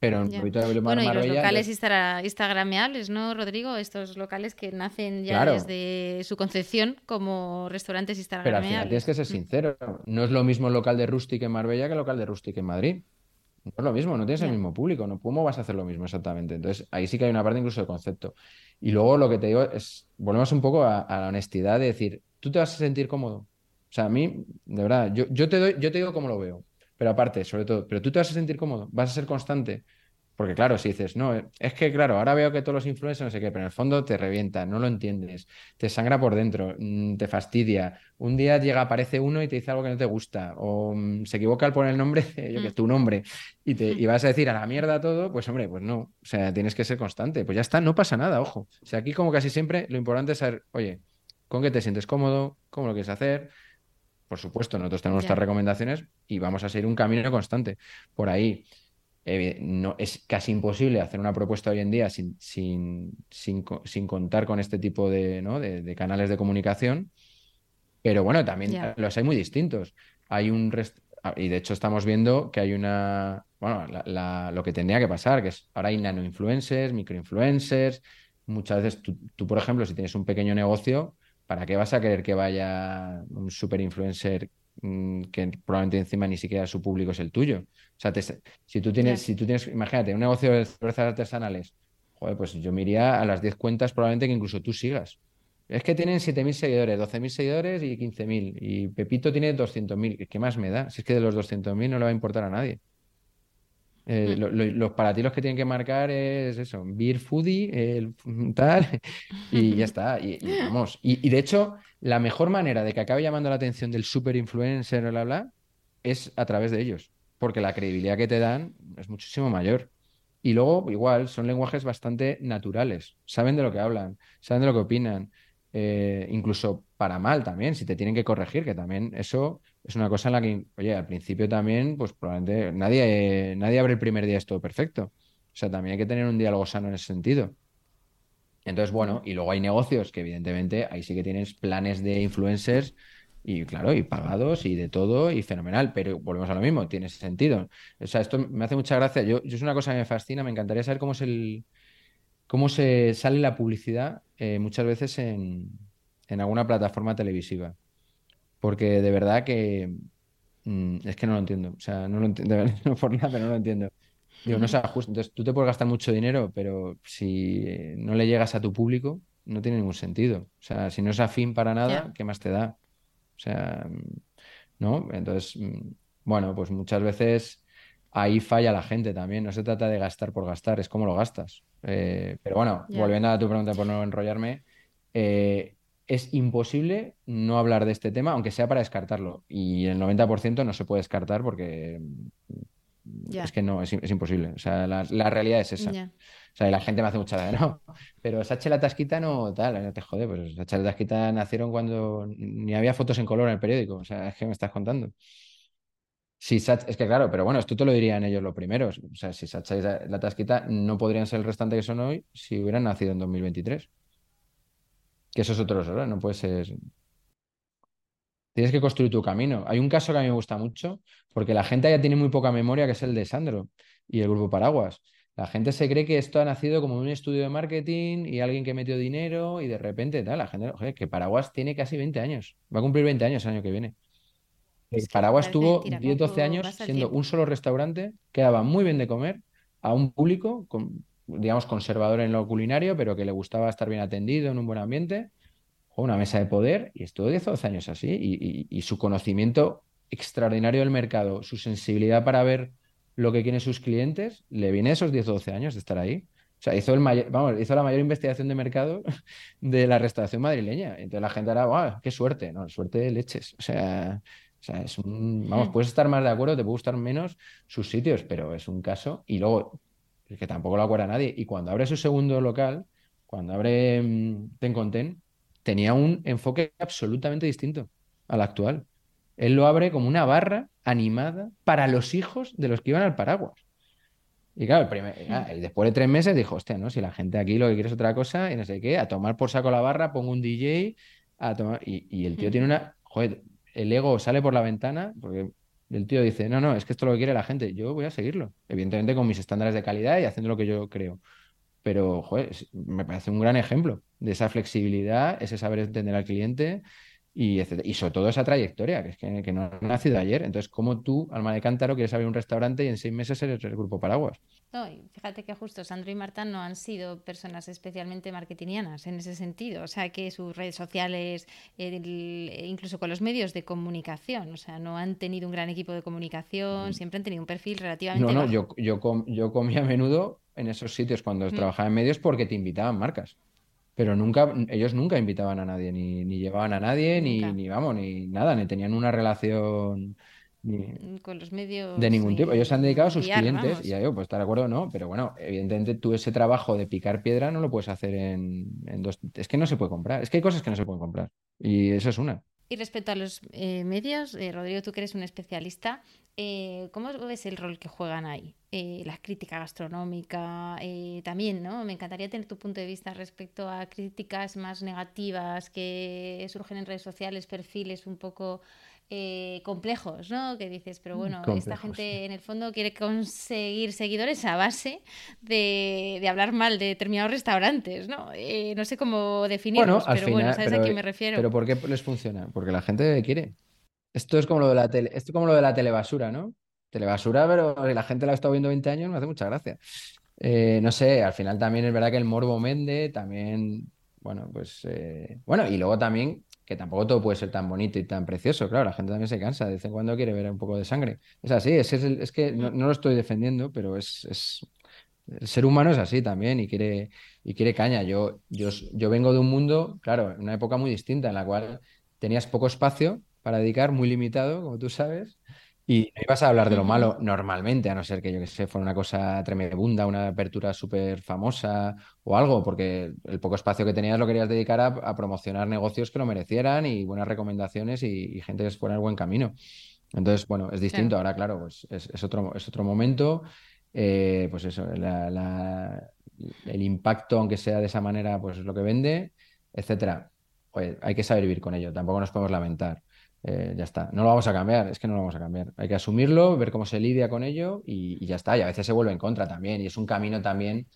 Speaker 2: Pero en
Speaker 1: Bueno, y los locales instagrameables, ¿no, Rodrigo? Estos locales que nacen ya desde su concepción como restaurantes instagrameables.
Speaker 2: Pero al final tienes que ser sincero. No es lo mismo el local de Rustic en Marbella que el local de Rustic en Madrid. No es lo mismo, no tienes el mismo público. ¿no? ¿Cómo vas a hacer lo mismo exactamente? Entonces, ahí sí que hay una parte incluso de concepto. Y luego lo que te digo es, volvemos un poco a, la honestidad de decir, tú te vas a sentir cómodo. O sea, a mí, de verdad, yo, yo, te doy, yo te digo cómo lo veo. Pero aparte, sobre todo, pero tú te vas a sentir cómodo, vas a ser constante. Porque claro, si dices, no, es que claro, ahora veo que todos los influencers no sé qué, pero en el fondo te revienta, no lo entiendes, te sangra por dentro, mm, te fastidia. Un día llega, aparece uno y te dice algo que no te gusta, o mm, se equivoca al poner el nombre, yo que es mm. tu nombre, y, te, y vas a decir a la mierda todo, pues hombre, pues no, o sea, tienes que ser constante. Pues ya está, no pasa nada, ojo. O sea, aquí como casi siempre, lo importante es saber, oye, ¿con qué te sientes cómodo? ¿Cómo lo quieres hacer? Por supuesto, nosotros tenemos nuestras recomendaciones y vamos a seguir un camino constante. Por ahí no, es casi imposible hacer una propuesta hoy en día sin, sin, sin, contar con este tipo de, ¿no? de, canales de comunicación. Pero bueno, también los hay muy distintos. Hay un y de hecho estamos viendo que hay una, bueno, lo que tendría que pasar, que es ahora hay nano influencers, microinfluencers. Muchas veces tú, tú, por ejemplo, si tienes un pequeño negocio, ¿para qué vas a querer que vaya un super influencer Mm, que probablemente encima ni siquiera su público es el tuyo. O sea, si tú tienes, si tú tienes, imagínate, un negocio de cervezas artesanales, joder, pues yo me iría a las 10 cuentas probablemente que incluso tú sigas. Es que tienen 7.000 seguidores, 12.000 seguidores y 15.000. Y Pepito tiene 200.000. ¿Qué más me da? Si es que de los 200.000 no le va a importar a nadie. Eh, mm. los para ti los que tienen que marcar es eso, Beer Foodie, el, [LAUGHS] tal, y ya está. Y, vamos. Y, de hecho, la mejor manera de que acabe llamando la atención del super influencer, bla, bla, es a través de ellos, porque la credibilidad que te dan es muchísimo mayor. Y luego, igual, son lenguajes bastante naturales, saben de lo que hablan, saben de lo que opinan, eh, incluso para mal también, si te tienen que corregir, que también eso es una cosa en la que, oye, al principio también, pues probablemente nadie, nadie abre el primer día esto perfecto. O sea, también hay que tener un diálogo sano en ese sentido. Entonces, bueno, y luego hay negocios que evidentemente ahí sí que tienes planes de influencers y claro, y pagados y de todo y fenomenal, pero volvemos a lo mismo, tiene sentido. O sea, esto me hace mucha gracia. Yo, yo es una cosa que me fascina, me encantaría saber cómo es el cómo se sale la publicidad eh, muchas veces en, en alguna plataforma televisiva porque de verdad que mm, es que no lo entiendo. O sea, no lo entiendo, [LAUGHS] no por nada, pero no lo entiendo. Digo, no se ajusta. Entonces, tú te puedes gastar mucho dinero, pero si no le llegas a tu público, no tiene ningún sentido. O sea, si no es afín para nada, ¿qué más te da? O sea, ¿no? Entonces, mm, bueno, pues muchas veces ahí falla la gente también. No se trata de gastar por gastar, es cómo lo gastas. Eh, pero bueno, volviendo a tu pregunta por no enrollarme, eh, es imposible no hablar de este tema, aunque sea para descartarlo. Y el 90% no se puede descartar porque es que no, es, imposible. O sea, la, realidad es esa. O sea, y la gente me hace mucha gracia, no. Pero Sacha la Tasquita no tal, no te jode, pues Sacha la Tasquita nacieron cuando ni había fotos en color en el periódico. O sea, es que me estás contando. Si es que claro, pero bueno, esto te lo dirían ellos los primeros. O sea, si Sacha y la Tasquita no podrían ser el restante que son hoy si hubieran nacido en 2023. Que eso es otro error, no puede ser. Tienes que construir tu camino. Hay un caso que a mí me gusta mucho, porque la gente ya tiene muy poca memoria, que es el de Sandro y el grupo Paraguas. La gente se cree que esto ha nacido como un estudio de marketing y alguien que metió dinero y de repente tal. La gente, oye, que Paraguas tiene casi 20 años. Va a cumplir 20 años el año que viene. Paraguas tuvo 10, 12 años siendo un solo restaurante que daba muy bien de comer a un público con, digamos, conservador en lo culinario, pero que le gustaba estar bien atendido en un buen ambiente, una mesa de poder, y estuvo 10 o 12 años así, y, su conocimiento extraordinario del mercado, su sensibilidad para ver lo que quieren sus clientes, le viene esos 10 o 12 años de estar ahí. O sea, hizo, el mayor, vamos, hizo la mayor investigación de mercado [LAUGHS] de la restauración madrileña. Entonces la gente era, ¡guau! ¡Qué suerte! No, suerte de leches. O sea, o sea, es un. Vamos, puedes estar más de acuerdo, te puede gustar menos sus sitios, pero es un caso. Y luego que tampoco lo acuerda nadie. Y cuando abre su segundo local, cuando abre mm, Ten con Ten, tenía un enfoque absolutamente distinto al actual. Él lo abre como una barra animada para los hijos de los que iban al paraguas. Y claro, después de tres meses dijo, hostia, ¿no? Si la gente aquí lo que quiere es otra cosa y no sé qué, a tomar por saco la barra, pongo un DJ, a tomar... Y, el tío tiene una... Joder, el ego sale por la ventana, porque el tío dice, no, no, es que esto es lo que quiere la gente, yo voy a seguirlo, evidentemente con mis estándares de calidad y haciendo lo que yo creo. Pero, joder, me parece un gran ejemplo de esa flexibilidad, ese saber entender al cliente y, y sobre todo esa trayectoria, que es que, no ha nacido ayer. Entonces, ¿cómo tú, Alma de Cántaro, quieres abrir un restaurante y en seis meses eres el grupo Paraguas?
Speaker 1: No, fíjate que justo Sandro y Marta no han sido personas especialmente marketingianas en ese sentido. O sea, que sus redes sociales, incluso con los medios de comunicación, o sea, no han tenido un gran equipo de comunicación, mm. siempre han tenido un perfil relativamente.
Speaker 2: No, no, yo, yo, yo comí a menudo en esos sitios cuando mm. trabajaba en medios porque te invitaban marcas pero nunca, ellos nunca invitaban a nadie, ni, ni llevaban a nadie, ni, ni, vamos, ni nada, ni tenían una relación
Speaker 1: con los medios
Speaker 2: de ningún tipo. Ellos se han dedicado a sus clientes, y ya yo, pues estar de acuerdo no, pero bueno, evidentemente tú ese trabajo de picar piedra no lo puedes hacer en, en dos. Es que no se puede comprar, es que hay cosas que no se pueden comprar, y eso es una.
Speaker 1: Y respecto a los eh, medios, eh, Rodrigo, tú que eres un especialista, eh, ¿cómo ves el rol que juegan ahí? la crítica gastronómica, también, ¿no? Me encantaría tener tu punto de vista respecto a críticas más negativas que surgen en redes sociales, perfiles un poco eh, complejos, ¿no? Que dices, pero bueno, esta gente en el fondo quiere conseguir seguidores a base de, hablar mal de determinados restaurantes, ¿no? Eh, no sé cómo definirlos, pero bueno, ¿sabes a quién me refiero?
Speaker 2: Pero ¿por qué les funciona? Porque la gente quiere. Esto es como lo de la tele, esto es como lo de la telebasura, ¿no? Telebasura, pero la gente la ha estado viendo 20 años, me hace mucha gracia. Eh, no sé, al final también es verdad que el morbo vende, también, bueno, pues, bueno, y luego también que tampoco todo puede ser tan bonito y tan precioso. Claro, la gente también se cansa, de vez en cuando quiere ver un poco de sangre. Es así, es, es, que no, lo estoy defendiendo, pero es, es, el ser humano es así también y quiere, y quiere caña. Yo, yo, yo vengo de un mundo, claro, en una época muy distinta en la cual tenías poco espacio para dedicar, muy limitado, como tú sabes, y no ibas a hablar de lo malo normalmente, a no ser que yo que sé, fuera una cosa tremenda, una apertura súper famosa o algo, porque el poco espacio que tenías lo querías dedicar a, promocionar negocios que lo merecieran y buenas recomendaciones y, gente que fuera el buen camino. Entonces, bueno, es distinto. Ahora, claro, pues es, otro, es otro momento. Eh, pues eso, el impacto, aunque sea de esa manera, pues es lo que vende, etcétera. hay que saber vivir con ello, tampoco nos podemos lamentar. Eh, ya está. No lo vamos a cambiar, es que no lo vamos a cambiar. Hay que asumirlo, ver cómo se lidia con ello y, ya está. Y a veces se vuelve en contra también. Y es un camino también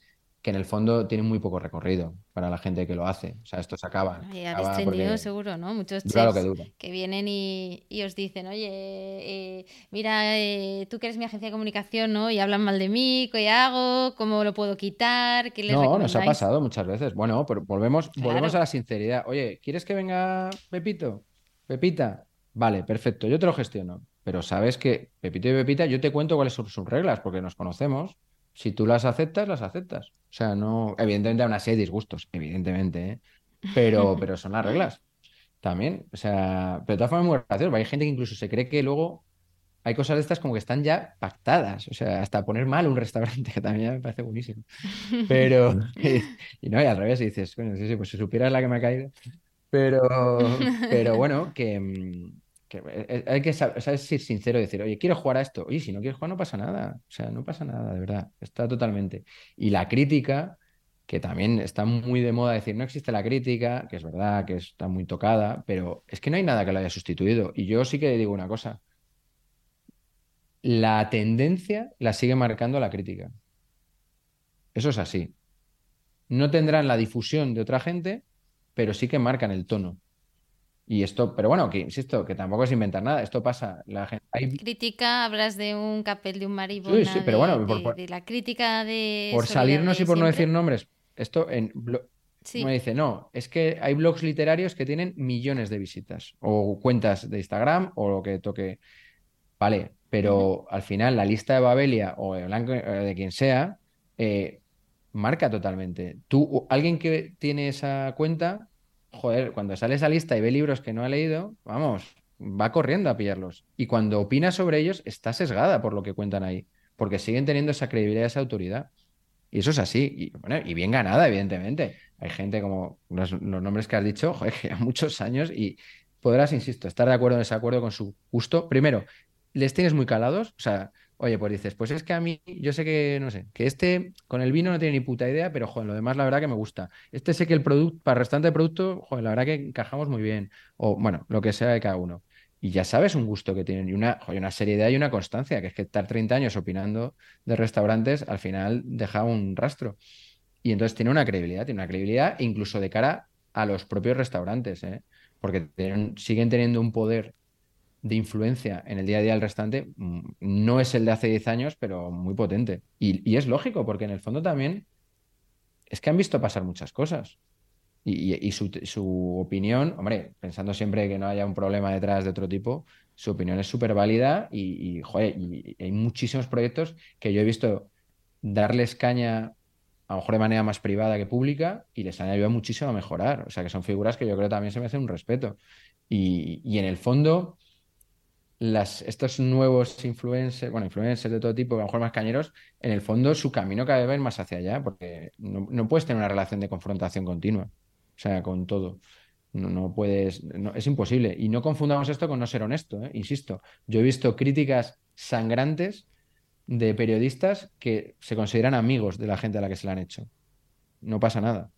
Speaker 2: que en el fondo tiene muy poco recorrido para la gente que lo hace. O sea, esto se acaba.
Speaker 1: Y habéis seguro, ¿no? Muchos chefs que, vienen y, os dicen, oye, eh, mira, eh, tú que eres mi agencia de comunicación, ¿no? Y hablan mal de mí, ¿qué hago? ¿Cómo lo puedo quitar? ¿Qué les
Speaker 2: no, nos ha pasado muchas veces. Bueno, pero volvemos, volvemos a la sinceridad. Oye, ¿quieres que venga Pepito? Pepita, Vale, perfecto, yo te lo gestiono. Pero sabes que Pepito y Pepita, yo te cuento cuáles son sus reglas, porque nos conocemos. Si tú las aceptas, las aceptas. O sea, no. Evidentemente hay una serie de disgustos, evidentemente, ¿eh? Pero, [LAUGHS] pero son las reglas. También. O sea, pero de todas formas muy gracioso. Hay gente que incluso se cree que luego hay cosas de estas como que están ya pactadas. O sea, hasta poner mal un restaurante, que [LAUGHS] también me parece buenísimo. Pero, [LAUGHS] y, no, y al revés, dices, bueno, sí, sí, pues si supieras la que me ha caído. Pero, pero bueno, que, eh, eh, hay que saber, ser sincero y decir, oye, quiero jugar a esto. Oye, si no quieres jugar, no pasa nada. O sea, no pasa nada, de verdad. Está totalmente. Y la crítica, que también está muy de moda decir, no existe la crítica, que es verdad, que está muy tocada, pero es que no hay nada que lo haya sustituido. Y yo sí que digo una cosa. La tendencia la sigue marcando la crítica. Eso es así. No tendrán la difusión de otra gente, pero sí que marcan el tono. Y esto, pero bueno, que insisto, que tampoco es inventar nada, esto pasa. La gente,
Speaker 1: Crítica, hablas de un capel de un maribona, sí, sí, pero bueno, de, la crítica de...
Speaker 2: Por salirnos y por no decir nombres, esto en... Me dice, no, es que hay blogs literarios que tienen millones de visitas, o cuentas de Instagram, o lo que toque. Vale, pero al final la lista de Babelia o de, Blanco, eh, de quien sea, eh, marca totalmente. Tú, alguien que tiene esa cuenta, joder, cuando sale esa lista y ve libros que no ha leído, vamos, va corriendo a pillarlos. Y cuando opina sobre ellos, está sesgada por lo que cuentan ahí, porque siguen teniendo esa credibilidad, esa autoridad. Y eso es así, y, bien ganada, evidentemente. Hay gente como los, nombres que has dicho, joder, que muchos años y podrás, insisto, estar de acuerdo o desacuerdo con su gusto. Primero, les tienes muy calados, o sea, Oye, pues dices, pues es que a mí, yo sé que, no sé, que este con el vino no tiene ni puta idea, pero joder, lo demás la verdad que me gusta. Este sé que el producto, para el restante de producto, joder, la verdad que encajamos muy bien. O bueno, lo que sea de cada uno. Y ya sabes un gusto que tienen y una, joder, una seriedad y una constancia, que es que estar 30 años opinando de restaurantes al final deja un rastro. Y entonces tiene una credibilidad, tiene una credibilidad incluso de cara a los propios restaurantes, ¿eh? porque siguen teniendo un poder de influencia en el día a día del restaurante, mm, no es el de hace 10 años, pero muy potente. Y, es lógico, porque en el fondo también es que han visto pasar muchas cosas. Y, su, opinión, hombre, pensando siempre que no haya un problema detrás de otro tipo, su opinión es súper válida y, hay muchísimos proyectos que yo he visto darles caña a lo mejor de manera más privada que pública y les han ayudado muchísimo a mejorar. O sea, que son figuras que yo creo también se me hacen un respeto. Y, en el fondo, las, estos nuevos influencers, bueno, influencers de todo tipo, a lo mejor más cañeros, en el fondo su camino cada vez va más hacia allá, porque no, puedes tener una relación de confrontación continua, o sea, con todo. No, no puedes, es imposible. Y no confundamos esto con no ser honesto, ¿eh? insisto. Yo he visto críticas sangrantes de periodistas que se consideran amigos de la gente a la que se la han hecho. No pasa nada.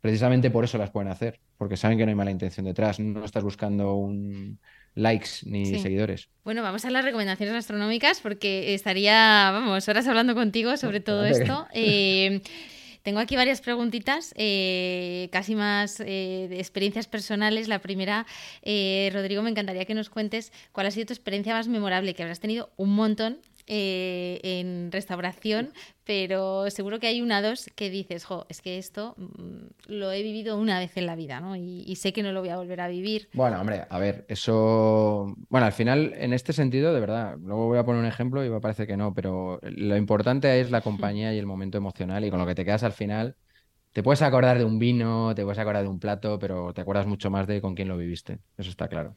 Speaker 2: Precisamente por eso las pueden hacer, porque saben que no hay mala intención detrás. No estás buscando un likes ni seguidores.
Speaker 1: Bueno, vamos a las recomendaciones astronómicas porque estaría, vamos, horas hablando contigo sobre [LAUGHS] todo esto. Eh, tengo aquí varias preguntitas, eh, casi más eh, de experiencias personales. La primera, Rodrigo, me encantaría que nos cuentes cuál ha sido tu experiencia más memorable, que habrás tenido un montón eh, en restauración, pero seguro que hay una dos que dices, jo, es que esto mm, lo he vivido una vez en la vida, ¿no? Y, sé que no lo voy a volver a vivir.
Speaker 2: Bueno, hombre, a ver, eso. Bueno, al final, en este sentido, de verdad, luego voy a poner un ejemplo y va a parecer que no, pero lo importante es la compañía y el momento emocional y con lo que te quedas al final. Te puedes acordar de un vino, te puedes acordar de un plato, pero te acuerdas mucho más de con quién lo viviste. Eso está claro.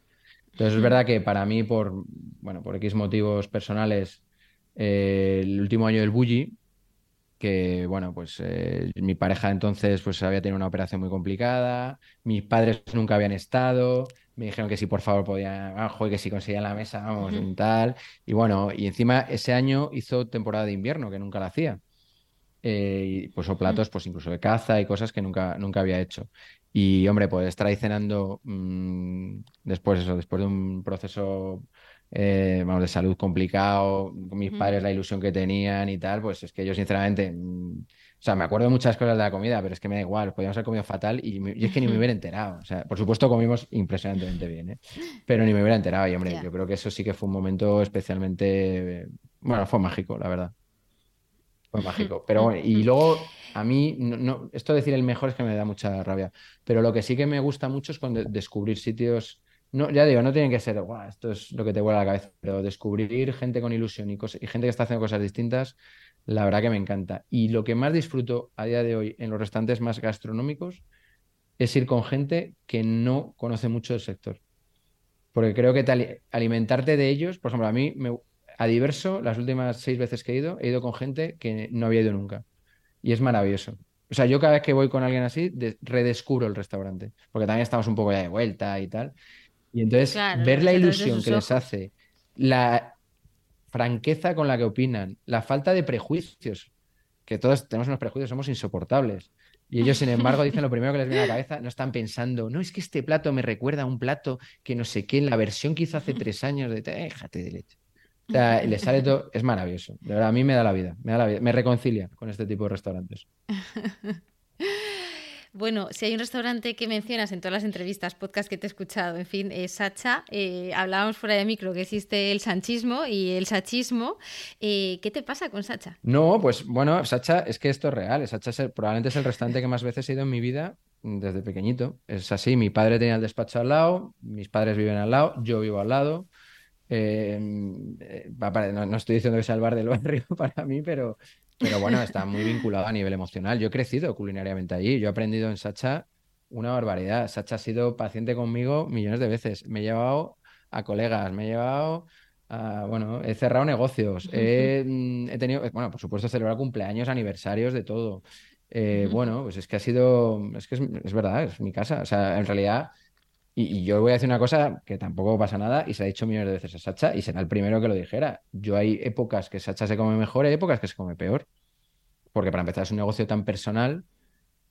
Speaker 2: Entonces es verdad que para mí, por, bueno, por X motivos personales, eh, el último año del Bulli, que bueno, pues eh, mi pareja entonces pues había tenido una operación muy complicada, mis padres nunca habían estado, me dijeron que si por favor podían, ah, que si conseguían la mesa, vamos, un tal, y bueno, y encima ese año hizo temporada de invierno, que nunca la hacía. Eh, y pues o platos, pues incluso de caza y cosas que nunca, nunca había hecho. Y hombre, pues estar ahí cenando mm, después eso, después de un proceso eh, vamos, de salud complicado, con mis padres la ilusión que tenían y tal, pues es que yo sinceramente, mm, o sea, me acuerdo de muchas cosas de la comida, pero es que me da igual, podíamos haber comido fatal y, es que ni me hubiera [LAUGHS] enterado. O sea, por supuesto comimos impresionantemente bien, ¿eh? pero ni me hubiera enterado. Y hombre, yo creo que eso sí que fue un momento especialmente, bueno, fue mágico, la verdad. Fue mágico. Pero bueno, y [LAUGHS] luego a mí, no, esto de decir el mejor es que me da mucha rabia, pero lo que sí que me gusta mucho es cuando descubrir sitios no, ya digo, no tienen que ser, Guau, esto es lo que te vuela la cabeza, pero descubrir gente con ilusión y, y gente que está haciendo cosas distintas, la verdad que me encanta. Y lo que más disfruto a día de hoy en los restaurantes más gastronómicos es ir con gente que no conoce mucho del sector. Porque creo que alimentarte de ellos, por ejemplo, a mí, me, a diverso, las últimas seis veces que he ido, he ido con gente que no había ido nunca. Y es maravilloso. O sea, yo cada vez que voy con alguien así, redescubro el restaurante. Porque también estamos un poco ya de vuelta y tal. Y entonces ver la ilusión que les hace, la franqueza con la que opinan, la falta de prejuicios, que todos tenemos unos prejuicios, somos insoportables. Y ellos, sin embargo, dicen lo primero que les viene a la cabeza, no están pensando, no, es que este plato me recuerda a un plato que no sé qué, en la versión que hizo hace tres años, de déjate de leche. O sea, les sale todo, es maravilloso. De verdad, a mí me da la vida, me da la vida, me reconcilia con este tipo de restaurantes. [LAUGHS]
Speaker 1: Bueno, si hay un restaurante que mencionas en todas las entrevistas, podcast que te he escuchado, en fin, es Sacha. Eh, hablábamos fuera de micro que existe el sanchismo y el sachismo. Eh, ¿Qué te pasa con Sacha?
Speaker 2: No, pues bueno, Sacha, es que esto es real. Sacha es probablemente es el restaurante que más veces he ido en mi vida desde pequeñito. Es así, mi padre tenía el despacho al lado, mis padres viven al lado, yo vivo al lado. Eh, no, no, estoy diciendo que sea el bar del barrio [LAUGHS] para mí, pero, pero bueno, está muy [LAUGHS] vinculado a nivel emocional. Yo he crecido culinariamente allí. Yo he aprendido en Sacha una barbaridad. Sacha ha sido paciente conmigo millones de veces. Me he llevado a colegas, me he llevado a, bueno, he cerrado negocios. He, mm, he tenido, bueno, por supuesto, celebrar cumpleaños, aniversarios, de todo. Eh, bueno, pues es que ha sido, es que es, verdad, es mi casa. O sea, en realidad, y, y, yo voy a decir una cosa que tampoco pasa nada y se ha dicho millones de veces a Sacha y será el primero que lo dijera. Yo hay épocas que Sacha se come mejor, hay épocas que se come peor. Porque para empezar es un negocio tan personal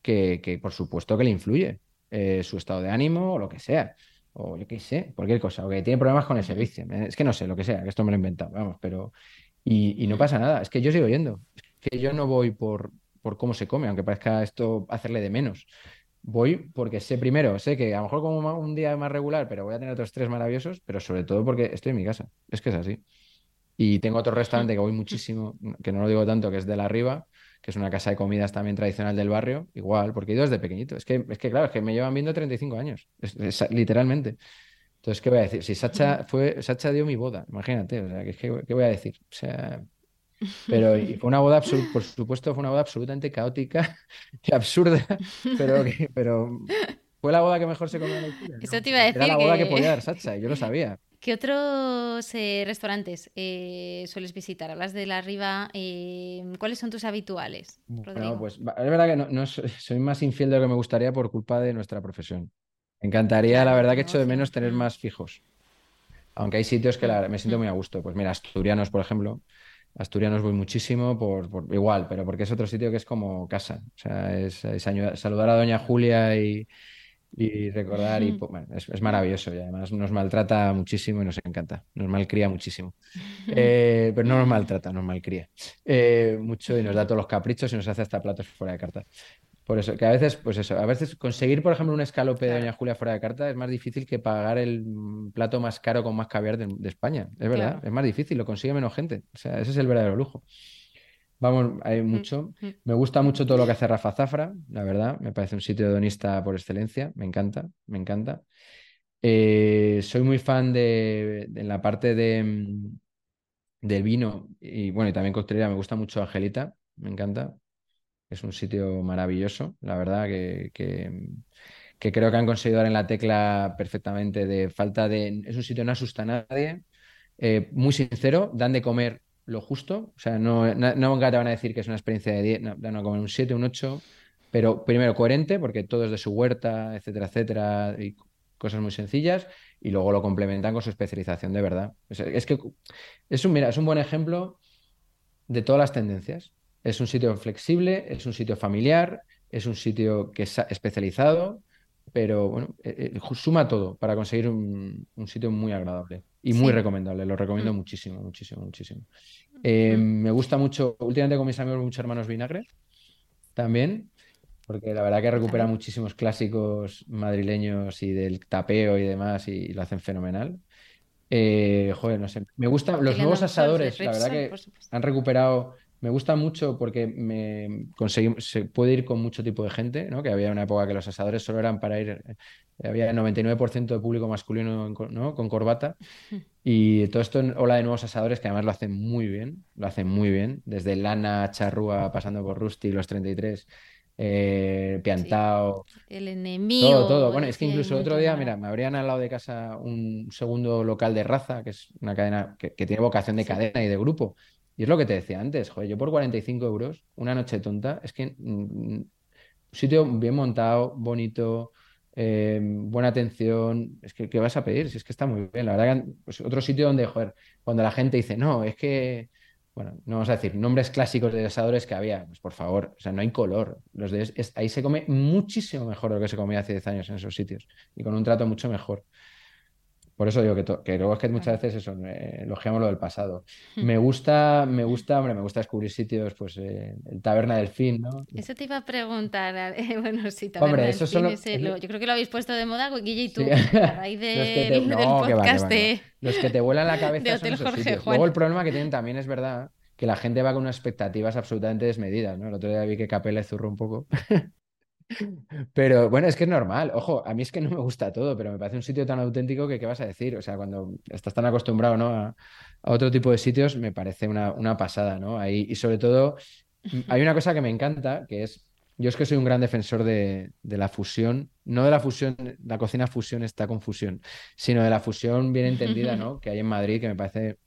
Speaker 2: que, por supuesto que le influye eh, su estado de ánimo o lo que sea, o yo qué sé, cualquier cosa, o que tiene problemas con el servicio, es que no sé, lo que sea, que esto me lo he inventado, vamos, pero... Y, no pasa nada, es que yo sigo yendo, es que yo no voy por, por cómo se come, aunque parezca esto hacerle de menos. Voy porque sé primero, sé que a lo mejor como un día más regular, pero voy a tener otros tres maravillosos, pero sobre todo porque estoy en mi casa. Es que es así. Y tengo otro restaurante que voy muchísimo, que no lo digo tanto, que es de la Riva, que es una casa de comidas también tradicional del barrio, igual, porque he ido desde pequeñito. Es que, es que claro, es que me llevan viendo 35 años, literalmente. Entonces, ¿qué voy a decir? Si Sacha fue, Sacha dio mi boda, imagínate, o sea, ¿qué, qué voy a decir? O sea, pero [LAUGHS] fue una boda, por supuesto, fue una boda absolutamente caótica [LAUGHS] y absurda, pero, pero fue la boda que mejor se comió en la historia.
Speaker 1: Eso te iba a decir.
Speaker 2: Era la boda que, podía dar [LAUGHS] Sacha, yo lo sabía.
Speaker 1: ¿Qué otros eh, restaurantes eh, sueles visitar? Hablas de la Riva. Eh, ¿Cuáles son tus habituales?
Speaker 2: Bueno, pues es verdad que no, soy, más infiel de lo que me gustaría por culpa de nuestra profesión. Me encantaría, la verdad, que echo de menos tener más fijos. Aunque hay sitios que me siento muy a gusto. Pues mira, Asturianos, por ejemplo. Asturianos voy muchísimo, por, igual, pero porque es otro sitio que es como casa. O sea, es, saludar a Doña Julia y, recordar, y bueno, es, maravilloso y además nos maltrata muchísimo y nos encanta, nos malcría muchísimo. [LAUGHS] Eh, pero no nos maltrata, nos malcría eh, mucho y nos da todos los caprichos y nos hace hasta platos fuera de carta. Por eso, que a veces, pues eso, a veces conseguir, por ejemplo, un escalope de Doña Julia fuera de carta es más difícil que pagar el plato más caro con más caviar de, España. Es verdad, es más difícil, lo consigue menos gente. O sea, ese es el verdadero lujo. Vamos, hay mm, mucho. Mm. Me gusta mucho todo lo que hace Rafa Zafra, la verdad. Me parece un sitio hedonista por excelencia. Me encanta, me encanta. Eh, soy muy fan de, en la parte de, mm, del vino y bueno, y también coctelería. Me gusta mucho Angelita, me encanta. Es un sitio maravilloso, la verdad, que, creo que han conseguido dar en la tecla perfectamente de falta de... Es un sitio que no asusta a nadie, eh, muy sincero, dan de comer lo justo, o sea, no, no, nunca te van a decir que es una experiencia de 10, no, a comer un 7, un 8, pero primero coherente, porque todo es de su huerta, etcétera, etcétera, y cosas muy sencillas, y luego lo complementan con su especialización de verdad. Es, que es un, mira, es un buen ejemplo de todas las tendencias. Es un sitio flexible, es un sitio familiar, es un sitio que es especializado, pero bueno, eh, eh, suma todo para conseguir un, sitio muy agradable y muy recomendable. Lo recomiendo mm. muchísimo, muchísimo, muchísimo. Eh, me gusta mucho, últimamente con mis amigos, muchos hermanos vinagre también, porque la verdad que recupera muchísimos clásicos madrileños y del tapeo y demás y, lo hacen fenomenal. joder, no sé. Me gustan los nuevos asadores, la verdad que han recuperado me gusta mucho porque me se puede ir con mucho tipo de gente, ¿no? Que había una época que los asadores solo eran para ir, eh, había 99% de público masculino ¿no? con corbata. [LAUGHS] Y todo esto en ola de nuevos asadores que además lo hacen muy bien, lo hacen muy bien, desde Lana, Charrúa, pasando por Rusty, los 33, eh, Piantao.
Speaker 1: El enemigo.
Speaker 2: Todo, todo. Bueno, es que incluso otro día, mira, me habrían al lado de casa un segundo local de raza, que es una cadena que, tiene vocación de cadena y de grupo. Y es lo que te decía antes, joder, yo por 45 euros, una noche tonta, es que un mm, sitio bien montado, bonito, eh, buena atención, es que ¿qué vas a pedir? Si es que está muy bien, la verdad que pues, otro sitio donde, cuando la gente dice, no, es que, bueno, no vamos a decir nombres clásicos de asadores que había, pues por favor, o sea, no hay color, los de, ahí se come muchísimo mejor de lo que se comía hace 10 años en esos sitios y con un trato mucho mejor. Por eso digo que, que luego es que muchas veces eso, elogiamos lo del pasado. Hmm. Me gusta, me gusta, hombre, me gusta descubrir sitios, pues eh, el Taberna del Fin, ¿no?
Speaker 1: Eso te iba a preguntar, [LAUGHS] bueno, sí, Taberna hombre, eso del Fin, yo creo que lo habéis puesto de moda, Guille y tú, a raíz de, del podcast.
Speaker 2: Los que te vuelan la [LAUGHS] cabeza son esos sitios. Luego el problema que tienen también es verdad que la gente va con unas expectativas absolutamente desmedidas, ¿no? El otro día vi que Capella zurró un poco. [LAUGHS] Pero bueno, es que es normal. Ojo, a mí es que no me gusta todo, pero me parece un sitio tan auténtico que qué vas a decir. O sea, cuando estás tan acostumbrado ¿no? a, otro tipo de sitios, me parece una, una pasada, ¿no? Ahí, y sobre todo, hay una cosa que me encanta, que es, yo es que soy un gran defensor de, de la fusión, no de la fusión, la cocina fusión está con fusión, sino de la fusión bien entendida, [LAUGHS] ¿no? Que hay en Madrid, que me parece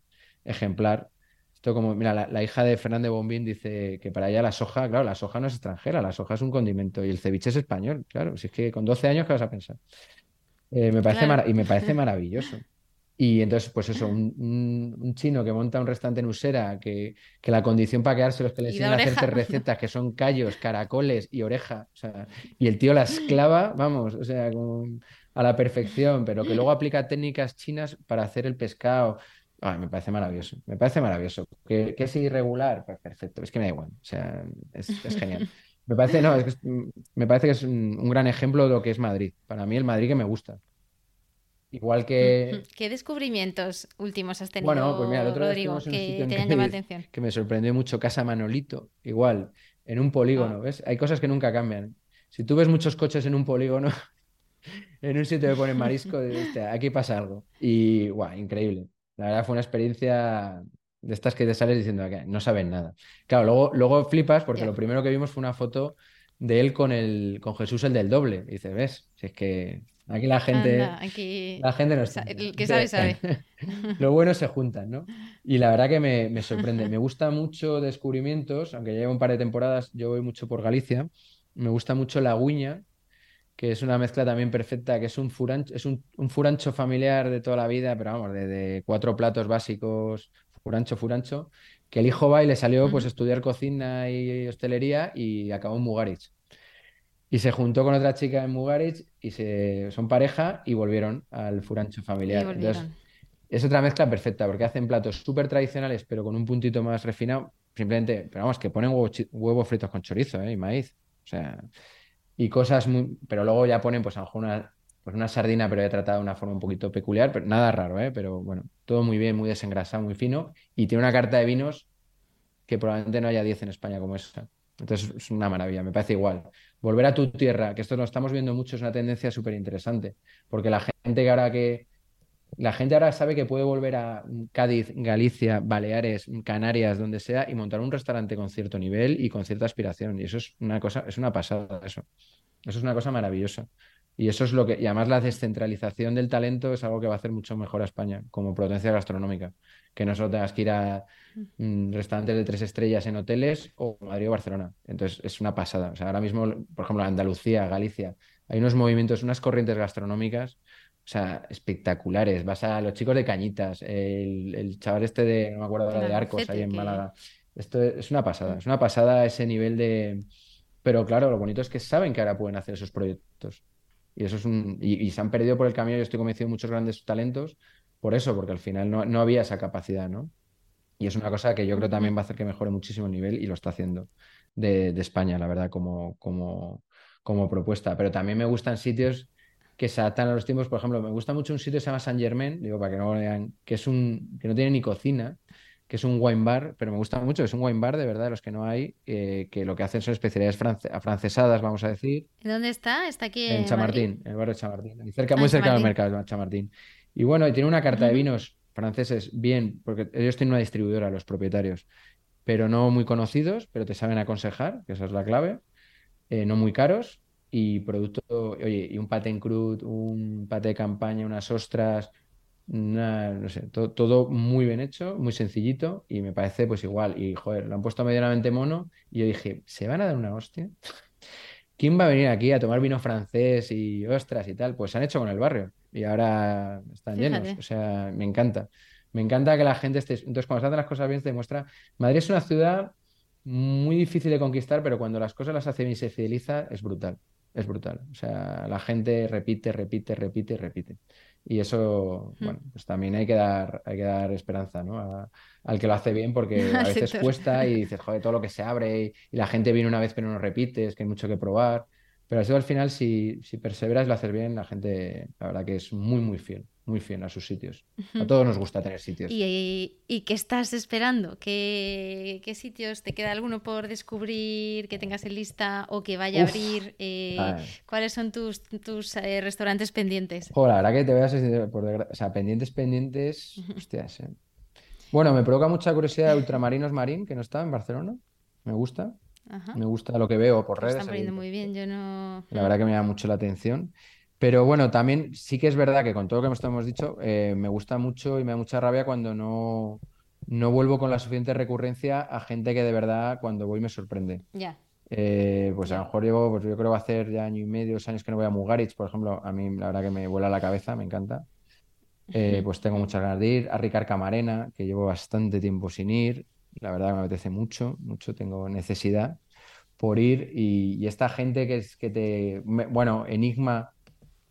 Speaker 2: ejemplar como, mira, la, hija de Fernández Bombín dice que para ella la soja, claro, la soja no es extranjera, la soja es un condimento y el ceviche es español, claro. Si es que con 12 años, ¿qué vas a pensar? Eh, me parece y me parece [LAUGHS] maravilloso. Y entonces, pues eso, un, chino que monta un restaurante en Usera, que, que la condición para quedarse los que le enseñan a hacer recetas, que son callos, caracoles y oreja, o sea, y el tío la [LAUGHS] esclava, vamos, o sea, a la perfección, pero que luego aplica técnicas chinas para hacer el pescado, me parece maravilloso, me parece maravilloso. ¿Que, es irregular? Pues perfecto, es que me da igual, o sea, es, genial. Me parece, no, es que me parece que es un, gran ejemplo de lo que es Madrid. Para mí el Madrid que me gusta. Igual que...
Speaker 1: ¿Qué descubrimientos últimos has tenido,
Speaker 2: bueno, pues mira, el otro
Speaker 1: Rodrigo, que te hayan la atención?
Speaker 2: Que me sorprendió mucho Casa Manolito, igual, en un polígono, ah. ¿ves? Hay cosas que nunca cambian. Si tú ves muchos coches en un polígono, [LAUGHS] en un sitio que ponen marisco, aquí pasa algo. Y, guau, increíble. La verdad fue una experiencia de estas que te sales diciendo que no saben nada. Claro, luego, luego flipas porque lo primero que vimos fue una foto de él con el con Jesús el del doble. Y dices, ¿ves? Si es que aquí la gente aquí... la gente no está.
Speaker 1: El que sabe sabe. [LAUGHS]
Speaker 2: lo bueno se juntan, ¿no? Y la verdad que me, me sorprende. Me gusta mucho descubrimientos, aunque llevo un par de temporadas, yo voy mucho por Galicia. Me gusta mucho la guiña, que es una mezcla también perfecta, que es un furancho, es un, un furancho familiar de toda la vida, pero vamos, de, cuatro platos básicos, furancho, furancho, que el hijo va y le salió pues estudiar cocina y hostelería y acabó en Mugarich. Y se juntó con otra chica en Mugarich y se, son pareja y volvieron al furancho familiar. Entonces, es otra mezcla perfecta porque hacen platos súper tradicionales pero con un puntito más refinado. Simplemente, pero vamos, que ponen huevos fritos con chorizo ¿eh? y maíz. O sea, y cosas muy. Pero luego ya ponen, pues a lo mejor una, pues una sardina, pero ya tratada de una forma un poquito peculiar, pero nada raro, ¿eh? Pero bueno, todo muy bien, muy desengrasado, muy fino. Y tiene una carta de vinos que probablemente no haya 10 en España como esa. Entonces es una maravilla, me parece igual. Volver a tu tierra, que esto lo estamos viendo mucho, es una tendencia súper interesante, porque la gente que ahora que la gente ahora sabe que puede volver a Cádiz, Galicia, Baleares, Canarias, donde sea, y montar un restaurante con cierto nivel y con cierta aspiración. Y eso es una cosa, es una pasada, eso. Eso es una cosa maravillosa. Y eso es lo que, y además la descentralización del talento es algo que va a hacer mucho mejor a España como potencia gastronómica. Que no solo tengas que ir a mm, restaurantes de tres estrellas en hoteles o Madrid o Barcelona. Entonces es una pasada. O sea, ahora mismo, por ejemplo, Andalucía, Galicia, hay unos movimientos, unas corrientes gastronómicas o sea, espectaculares. Vas a los chicos de Cañitas, el, chaval este de, no me acuerdo ahora, de Arcos, ahí en Málaga. Esto es una pasada, es una pasada ese nivel de... Pero claro, lo bonito es que saben que ahora pueden hacer esos proyectos. Y eso es un... Y, se han perdido por el camino, yo estoy convencido de muchos grandes talentos por eso, porque al final no, no había esa capacidad, ¿no? Y es una cosa que yo creo también va a hacer que mejore muchísimo el nivel y lo está haciendo de, de España, la verdad, como, como, como propuesta. Pero también me gustan sitios que se adaptan a los tiempos. Por ejemplo, me gusta mucho un sitio que se llama Saint Germain, digo para que no vean, que es un que no tiene ni cocina, que es un wine bar, pero me gusta mucho, es un wine bar de verdad, los que no hay, eh, que lo que hacen son especialidades afrancesadas, vamos a decir.
Speaker 1: ¿Dónde está? Está aquí
Speaker 2: en, Chamartín, en el barrio de Chamartín, cerca, muy cerca del mercado de Chamartín. Y bueno, y tiene una carta de vinos franceses bien, porque ellos tienen una distribuidora, los propietarios, pero no muy conocidos, pero te saben aconsejar, que esa es la clave, eh, no muy caros y producto, oye, y un pate en crud, un pate de campaña, unas ostras, no sé, todo, muy bien hecho, muy sencillito y me parece pues igual. Y joder, lo han puesto medianamente mono y yo dije, ¿se van a dar una hostia? ¿Quién va a venir aquí a tomar vino francés y ostras y tal? Pues se han hecho con el barrio y ahora están llenos. O sea, me encanta. Me encanta que la gente esté. Entonces, cuando se hacen las cosas bien, se demuestra. Madrid es una ciudad muy difícil de conquistar, pero cuando las cosas las hace bien y se fideliza, es brutal es brutal. O sea, la gente repite, repite, repite, repite. Y eso, bueno, pues también hay que dar, hay que dar esperanza, ¿no? al que lo hace bien, porque [LAUGHS] a veces cuesta y dices, joder, todo lo que se abre y, la gente viene una vez pero no repite, es que hay mucho que probar. Pero eso al final, si, si perseveras y lo haces bien, la gente, la verdad que es muy, muy fiel muy fiel a sus sitios. A todos nos gusta tener sitios.
Speaker 1: ¿Y, y, qué estás esperando? ¿Qué, ¿Qué, sitios? ¿Te queda alguno por descubrir que tengas en lista o que vaya a abrir? Eh, ¿Cuáles son tus, tus eh, restaurantes pendientes?
Speaker 2: Joder, la verdad que te voy a por o sea, pendientes, pendientes, hostias, eh. Bueno, me provoca mucha curiosidad Ultramarinos Marín, que no está en Barcelona. Me gusta. Me gusta lo que veo por redes.
Speaker 1: Están poniendo muy bien, yo no...
Speaker 2: La verdad que me llama mucho la atención. Pero bueno, también sí que es verdad que con todo lo que hemos dicho, eh, me gusta mucho y me da mucha rabia cuando no, no vuelvo con la suficiente recurrencia a gente que de verdad cuando voy me sorprende.
Speaker 1: Ya.
Speaker 2: Eh, pues a lo mejor llevo, pues yo creo que va a hacer ya año y medio, dos años que no voy a Mugaritz, por ejemplo, a mí la verdad que me vuela la cabeza, me encanta. Eh, pues tengo muchas ganas de ir. A Ricard Camarena, que llevo bastante tiempo sin ir, la verdad que me apetece mucho, mucho, tengo necesidad por ir. Y, esta gente que es que te. bueno, Enigma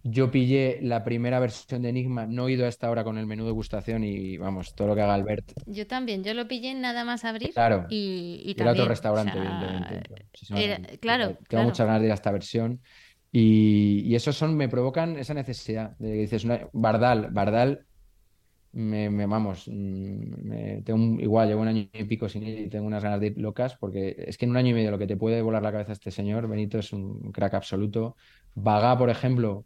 Speaker 2: Yo pillé la primera versión de Enigma, no he ido hasta ahora con el menú de gustación y vamos, todo lo que haga Albert.
Speaker 1: Yo también, yo lo pillé nada más abrir.
Speaker 2: Claro.
Speaker 1: Y, y
Speaker 2: Era otro
Speaker 1: también, o
Speaker 2: restaurante,
Speaker 1: sea,
Speaker 2: evidentemente.
Speaker 1: Claro,
Speaker 2: Tengo
Speaker 1: claro.
Speaker 2: muchas ganas de ir a esta versión. Y, y esos son, me provocan esa necesidad. De que dices, una- Bardal, Bardal, me, me- vamos, mm, me- tengo un- igual, llevo un año y pico sin ir y tengo unas ganas de ir locas, porque es que en un año y medio lo que te puede volar la cabeza este señor, Benito, es un crack absoluto. Bagá, por ejemplo,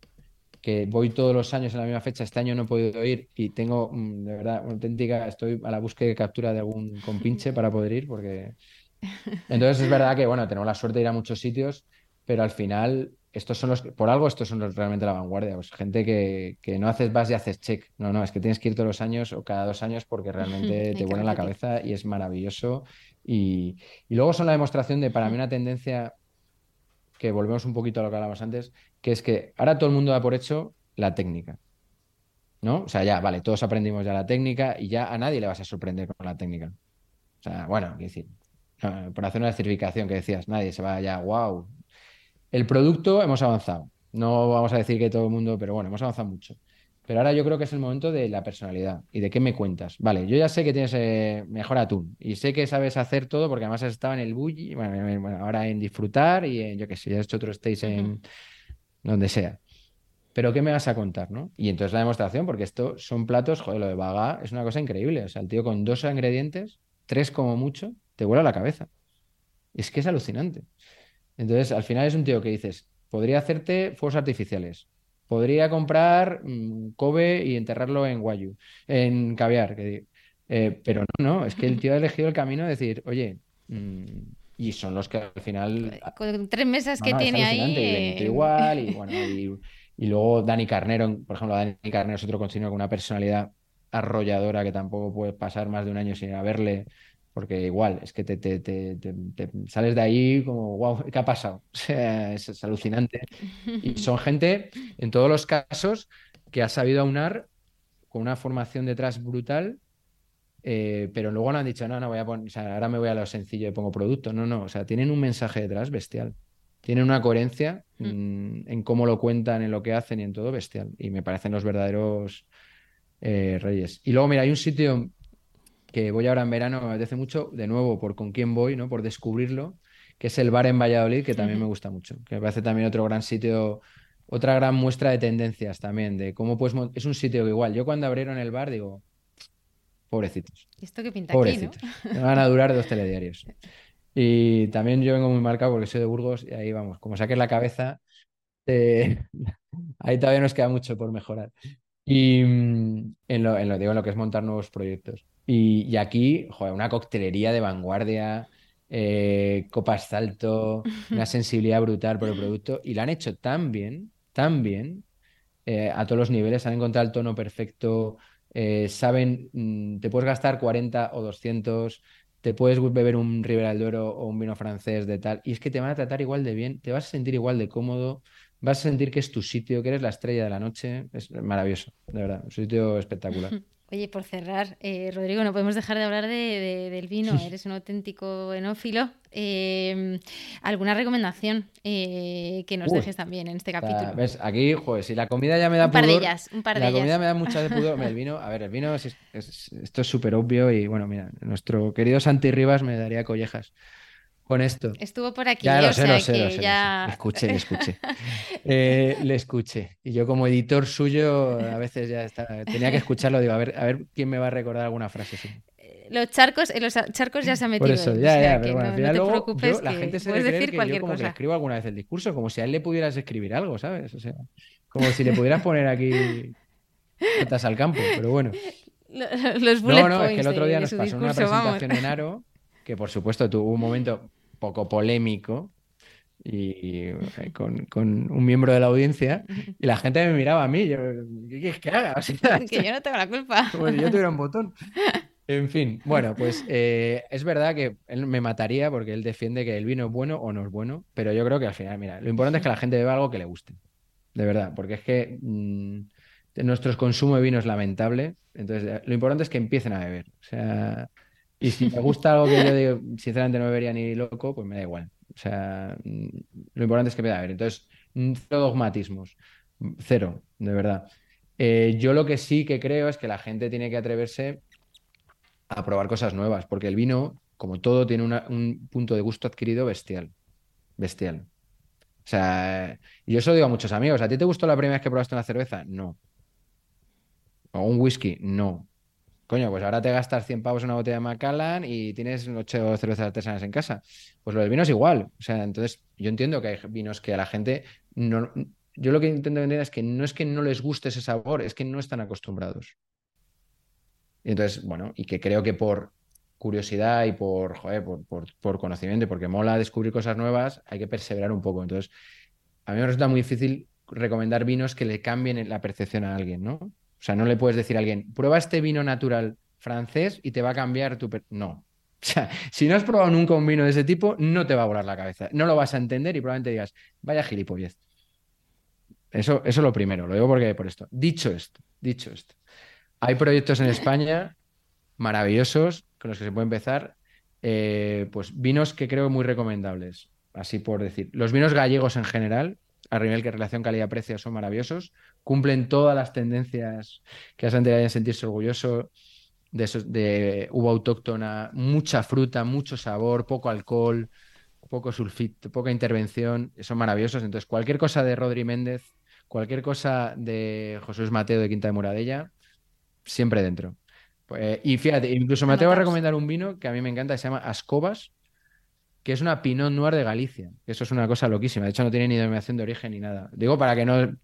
Speaker 2: que voy todos los años en la misma fecha, este año no he podido ir y tengo, mm, de verdad, una auténtica, estoy a la búsqueda de captura de algún compinche para poder ir, porque [LAUGHS] entonces es verdad que, bueno, tenemos la suerte de ir a muchos sitios, pero al final, estos son los, por algo estos son los realmente la vanguardia. Pues gente que, que no haces vas y haces check. No, no, es que tienes que ir todos los años o cada dos años porque realmente [LAUGHS] te vuelan la cabeza y es maravilloso. Y, y luego son la demostración de, para mí, una tendencia que volvemos un poquito a lo que hablábamos antes, que es que ahora todo el mundo da por hecho la técnica. ¿No? O sea, ya, vale, todos aprendimos ya la técnica y ya a nadie le vas a sorprender con la técnica. O sea, bueno, decir, por hacer una certificación que decías, nadie se va ya, wow. El producto hemos avanzado. No vamos a decir que todo el mundo, pero bueno, hemos avanzado mucho. Pero ahora yo creo que es el momento de la personalidad y de qué me cuentas. Vale, yo ya sé que tienes eh, mejor atún y sé que sabes hacer todo porque además estado en el bully, bueno, en- bueno, ahora en disfrutar y en, yo qué sé, ya has hecho otro stage en donde sea. Pero ¿qué me vas a contar, no? Y entonces la demostración, porque esto son platos, joder, lo de Bagá es una cosa increíble. O sea, el tío con dos ingredientes, tres como mucho, te vuela la cabeza. Es que es alucinante. Entonces, al final es un tío que dices, podría hacerte fuegos artificiales, podría comprar mm, Kobe y enterrarlo en Wagyu, en caviar. Eh, pero no, no, es que el tío ha elegido el camino de decir, oye, mm, y son los que al final
Speaker 1: Con tres mesas
Speaker 2: no,
Speaker 1: que
Speaker 2: no,
Speaker 1: tiene ahí.
Speaker 2: y
Speaker 1: eh,
Speaker 2: igual, y bueno, y, y luego Dani Carnero, por ejemplo, Dani Carnero es otro continuo con una personalidad arrolladora que tampoco puedes pasar más de un año sin ir a verle, porque igual, es que te, te- te- te- te sales de ahí como, wow, ¿qué ha pasado? [LAUGHS] O sea, es, es alucinante. Y son [LAUGHS] gente, en todos los casos, que ha sabido aunar con una formación detrás brutal. Eh, pero luego no han dicho, no, no, voy a poner, o sea, ahora me voy a lo sencillo y pongo producto. No, no, o sea, tienen un mensaje detrás bestial. Tienen una coherencia mm, en cómo lo cuentan, en lo que hacen y en todo bestial. Y me parecen los verdaderos eh, reyes. Y luego, mira, hay un sitio que voy ahora en verano, me apetece mucho, de nuevo, por con quién voy, ¿no? Por descubrirlo, que es el bar en Valladolid, que también me gusta mucho. Que me parece también otro gran sitio, otra gran muestra de tendencias también, de cómo puedes... mon- Es un sitio que igual, yo cuando abrieron el bar digo, pobrecitos.
Speaker 1: Esto que pinta aquí, ¿no? [LAUGHS]
Speaker 2: Pobrecitos. Van a durar dos telediarios. Y también yo vengo muy marcado porque soy de Burgos y ahí vamos, como saques la cabeza, eh, [LAUGHS] ahí todavía nos queda mucho por mejorar. Y mm, en lo, en lo, digo, en lo que es montar nuevos proyectos. Y, y aquí, joder, una coctelería de vanguardia, eh, copas salto, [LAUGHS] una sensibilidad brutal por el producto. Y lo han hecho tan bien, tan bien, eh, a todos los niveles, han encontrado el tono perfecto, eh, saben, mm, te puedes gastar 40 o 200, te puedes beber un Ribera del Duero o un vino francés de tal, y es que te van a tratar igual de bien, te vas a sentir igual de cómodo, vas a sentir que es tu sitio, que eres la estrella de la noche, es maravilloso, de verdad, un sitio espectacular. [LAUGHS]
Speaker 1: Oye, por cerrar, eh, Rodrigo, no podemos dejar de hablar de- de- del vino. Eres un auténtico enófilo. Eh, ¿alguna recomendación eh, que nos
Speaker 2: Uy,
Speaker 1: dejes también en este
Speaker 2: O sea,
Speaker 1: capítulo?
Speaker 2: ¿ves? Aquí, joder, si la comida ya me da
Speaker 1: Un par de ellas, un par de
Speaker 2: la comida me da mucha de pudor. El vino, a ver, el vino, es- es- esto es súper obvio y bueno, mira, nuestro querido Santi Rivas me daría collejas con esto.
Speaker 1: Estuvo por aquí,
Speaker 2: Ya
Speaker 1: ¿eh?
Speaker 2: lo sé, lo sé,
Speaker 1: que
Speaker 2: lo
Speaker 1: ya...
Speaker 2: Escuché, le escuché. [LAUGHS] Eh, le escuché. Y yo como editor suyo, a veces ya está- tenía que escucharlo, digo, a ver, a ver quién me va a recordar alguna frase. suya.
Speaker 1: Los charcos, en los charcos ya se ha
Speaker 2: Por
Speaker 1: metido
Speaker 2: eso,
Speaker 1: él, o
Speaker 2: ya, ya,
Speaker 1: que
Speaker 2: pero bueno,
Speaker 1: no,
Speaker 2: al
Speaker 1: no
Speaker 2: final
Speaker 1: te
Speaker 2: luego
Speaker 1: preocupes
Speaker 2: yo, la
Speaker 1: que
Speaker 2: gente se debe
Speaker 1: decir
Speaker 2: que yo como que le
Speaker 1: cosa.
Speaker 2: escribo alguna vez el discurso, como si a él le pudieras escribir algo, ¿sabes? O sea, como si le pudieras poner aquí cartas al campo, pero bueno. [LAUGHS]
Speaker 1: Lo- Los bullet
Speaker 2: No, no, es que el otro día nos pasó una
Speaker 1: discurso, vamos.
Speaker 2: presentación en Aro, que por supuesto tuvo un momento poco polémico y, eh, con, con un miembro de la audiencia y la gente me miraba a mí, yo, ¿qué quieres que haga? [LAUGHS] O sea, [LAUGHS]
Speaker 1: Que yo no tengo la culpa.
Speaker 2: como si yo tuviera un [LAUGHS] botón. En fin, bueno, pues eh, es verdad que él me mataría porque él defiende que el vino es bueno o no es bueno, pero yo creo que al final, mira, lo importante es que la gente beba algo que le guste, de verdad, porque es que mm, nuestro consumo de vino es lamentable, entonces lo importante es que empiecen a beber, o sea, y si me gusta algo que yo digo, sinceramente no bebería ni loco, pues me da igual, o sea, mm, lo importante es que me da beber, entonces, mm, cero dogmatismos. Cero, de verdad. Eh, yo lo que sí que creo es que la gente tiene que atreverse a probar cosas nuevas, porque el vino, como todo, tiene un punto de gusto adquirido bestial. Bestial. O sea, yo eso digo a muchos amigos. ¿A ti te gustó la primera vez que probaste una cerveza? No. ¿O un whisky? No. Coño, pues ahora te gastas 100 pavos en una botella de Macallan y tienes 8 cervezas artesanas en casa. Pues lo del vino es igual. O sea, entonces yo entiendo que hay vinos que a la gente no. Yo lo que intento entender es que no es que no les guste ese sabor, es que no están acostumbrados. Y entonces, bueno, y que creo que por curiosidad y por, joder, por, conocimiento y porque mola descubrir cosas nuevas, hay que perseverar un poco. Entonces, a mí me resulta muy difícil recomendar vinos que le cambien la percepción a alguien, ¿no? O sea, no le puedes decir a alguien, prueba este vino natural francés y te va a cambiar tu... No. O sea, [LAUGHS] si no has probado nunca un vino de ese tipo, no te va a volar la cabeza. No lo vas a entender y probablemente digas, vaya gilipollez. Eso, eso es lo primero, lo digo porque por esto. Dicho esto, dicho esto. Hay proyectos en España maravillosos con los que se puede empezar. Eh, pues vinos que creo muy recomendables, así por decir. Los vinos gallegos en general, a nivel que relación calidad-precio, son maravillosos. Cumplen todas las tendencias que hacen de sentirse orgulloso de, de uva autóctona, mucha fruta, mucho sabor, poco alcohol, poco sulfito, poca intervención. Son maravillosos. Entonces, cualquier cosa de Rodri Méndez, cualquier cosa de José Mateo de Quinta de Muradella, siempre dentro. Pues, y fíjate, incluso me atrevo a recomendar un vino que a mí me encanta, que se llama Ascobas, que es una Pinot Noir de Galicia. Eso es una cosa loquísima. De hecho, no tiene ni denominación de origen ni nada. Digo para que no.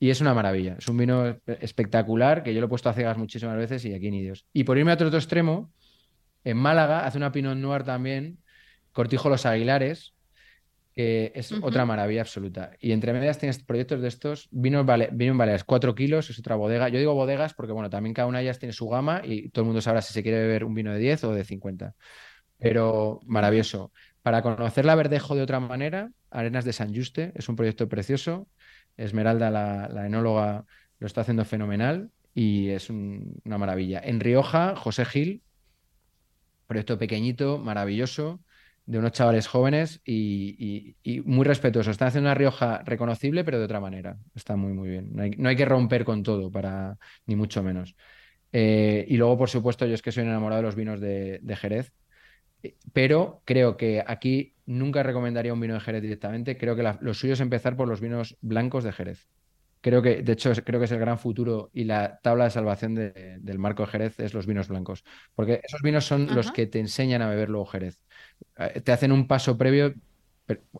Speaker 2: Y es una maravilla. Es un vino espectacular que yo lo he puesto a cegas muchísimas veces y aquí ni Dios. Y por irme a otro, otro extremo, en Málaga hace una Pinot Noir también, Cortijo Los Aguilares, que es otra maravilla absoluta. Y entre medias tienes proyectos de estos, vino, vale, vino en Baleares, 4 kilos, es otra bodega. Yo digo bodegas porque, bueno, también cada una de ellas tiene su gama y todo el mundo sabrá si se quiere beber un vino de 10 o de 50. Pero maravilloso. Para conocer la Verdejo de otra manera, Arenas de San Juste es un proyecto precioso. Esmeralda, la, enóloga, lo está haciendo fenomenal y es una maravilla. En Rioja, José Gil, proyecto pequeñito, maravilloso de unos chavales jóvenes y, muy respetuosos. Están haciendo una Rioja reconocible, pero de otra manera. Está muy, muy bien. No hay, que romper con todo, para ni mucho menos. Eh, y luego, por supuesto, yo es que soy enamorado de los vinos de, Jerez, eh, pero creo que aquí nunca recomendaría un vino de Jerez directamente. Creo que lo suyo es empezar por los vinos blancos de Jerez. Creo que, de hecho, creo que es el gran futuro y la tabla de salvación del marco de Jerez es los vinos blancos. Porque esos vinos son los que te enseñan a beber luego Jerez. Eh, te hacen un paso previo.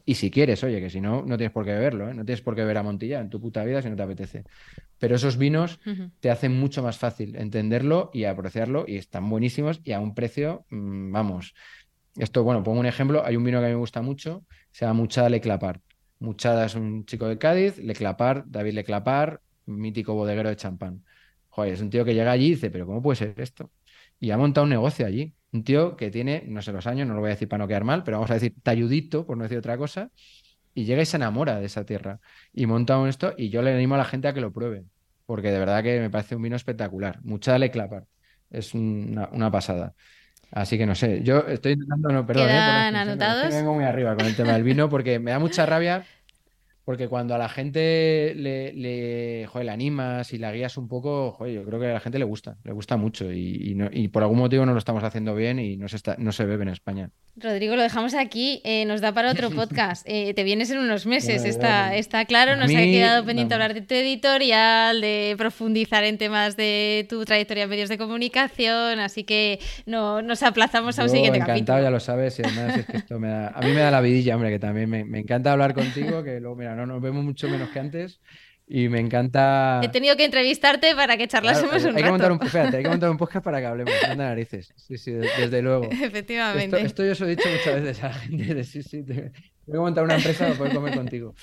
Speaker 2: y si quieres, oye, que si no, no tienes por qué beberlo, ¿eh? no tienes por qué beber a Montilla en tu puta vida si no te apetece. Pero esos vinos te hacen mucho más fácil entenderlo y apreciarlo y están buenísimos y a un precio, mm, vamos. Esto, bueno, pongo un ejemplo. Hay un vino que a mí me gusta mucho, se llama Muchada Leclapar. Muchada es un chico de Cádiz, Leclapar, David Leclapar, mítico bodeguero de champán. Joder, es un tío que llega allí y dice, pero ¿cómo puede ser esto? Y ha montado un negocio allí. Un tío que tiene, no sé los años, no lo voy a decir para no quedar mal, pero vamos a decir talludito, por no decir otra cosa, y llega y se enamora de esa tierra. Y monta un esto, y yo le animo a la gente a que lo pruebe, porque de verdad que me parece un vino espectacular. Mucha de clapar. Es una, pasada. Así que no sé, yo estoy intentando, no, perdón,
Speaker 1: ¿Quedan eh, anotados?
Speaker 2: vengo muy arriba con el tema del vino porque me da mucha rabia porque cuando a la gente le, le, joder, animas y la guías un poco, joder, yo creo que a la gente le gusta, le gusta mucho y, y, por algún motivo no lo estamos haciendo bien y no se, está, no se bebe en España.
Speaker 1: Rodrigo, lo dejamos aquí, eh, nos da para otro [LAUGHS] podcast. Eh, te vienes en unos meses, está, está claro, nos ha quedado pendiente hablar de tu editorial, de profundizar en temas de tu trayectoria en medios de comunicación, así que no, nos aplazamos a un siguiente
Speaker 2: encantado,
Speaker 1: capítulo.
Speaker 2: ya lo sabes, y además es que esto me da, a mí me da la vidilla, hombre, que también me, me encanta hablar contigo, que luego, mira, no nos vemos mucho menos que antes. Y me encanta.
Speaker 1: He tenido que entrevistarte para que charlásemos un
Speaker 2: hay
Speaker 1: rato.
Speaker 2: Que montar un, hay que montar un [LAUGHS] podcast para que hablemos. Manda narices. Sí, sí, desde luego. [LAUGHS]
Speaker 1: Efectivamente.
Speaker 2: Esto, yo os he dicho muchas veces a la gente. sí, sí, tengo que montar una empresa para poder comer contigo.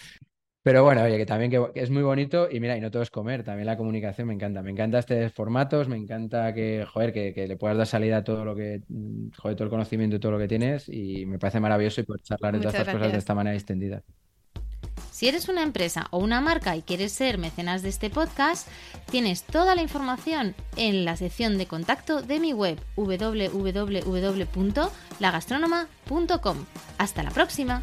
Speaker 2: Pero bueno, oye, que también que, es muy bonito y mira, y no todo es comer, también la comunicación me encanta. Me encanta este formatos, me encanta que, joder, que, que, le puedas dar salida a todo lo que, joder, todo el conocimiento y todo lo que tienes y me parece maravilloso y poder charlar de todas estas cosas de esta manera extendida.
Speaker 1: Si eres una empresa o una marca y quieres ser mecenas de este podcast, tienes toda la información en la sección de contacto de mi web www.lagastronoma.com. Hasta la próxima.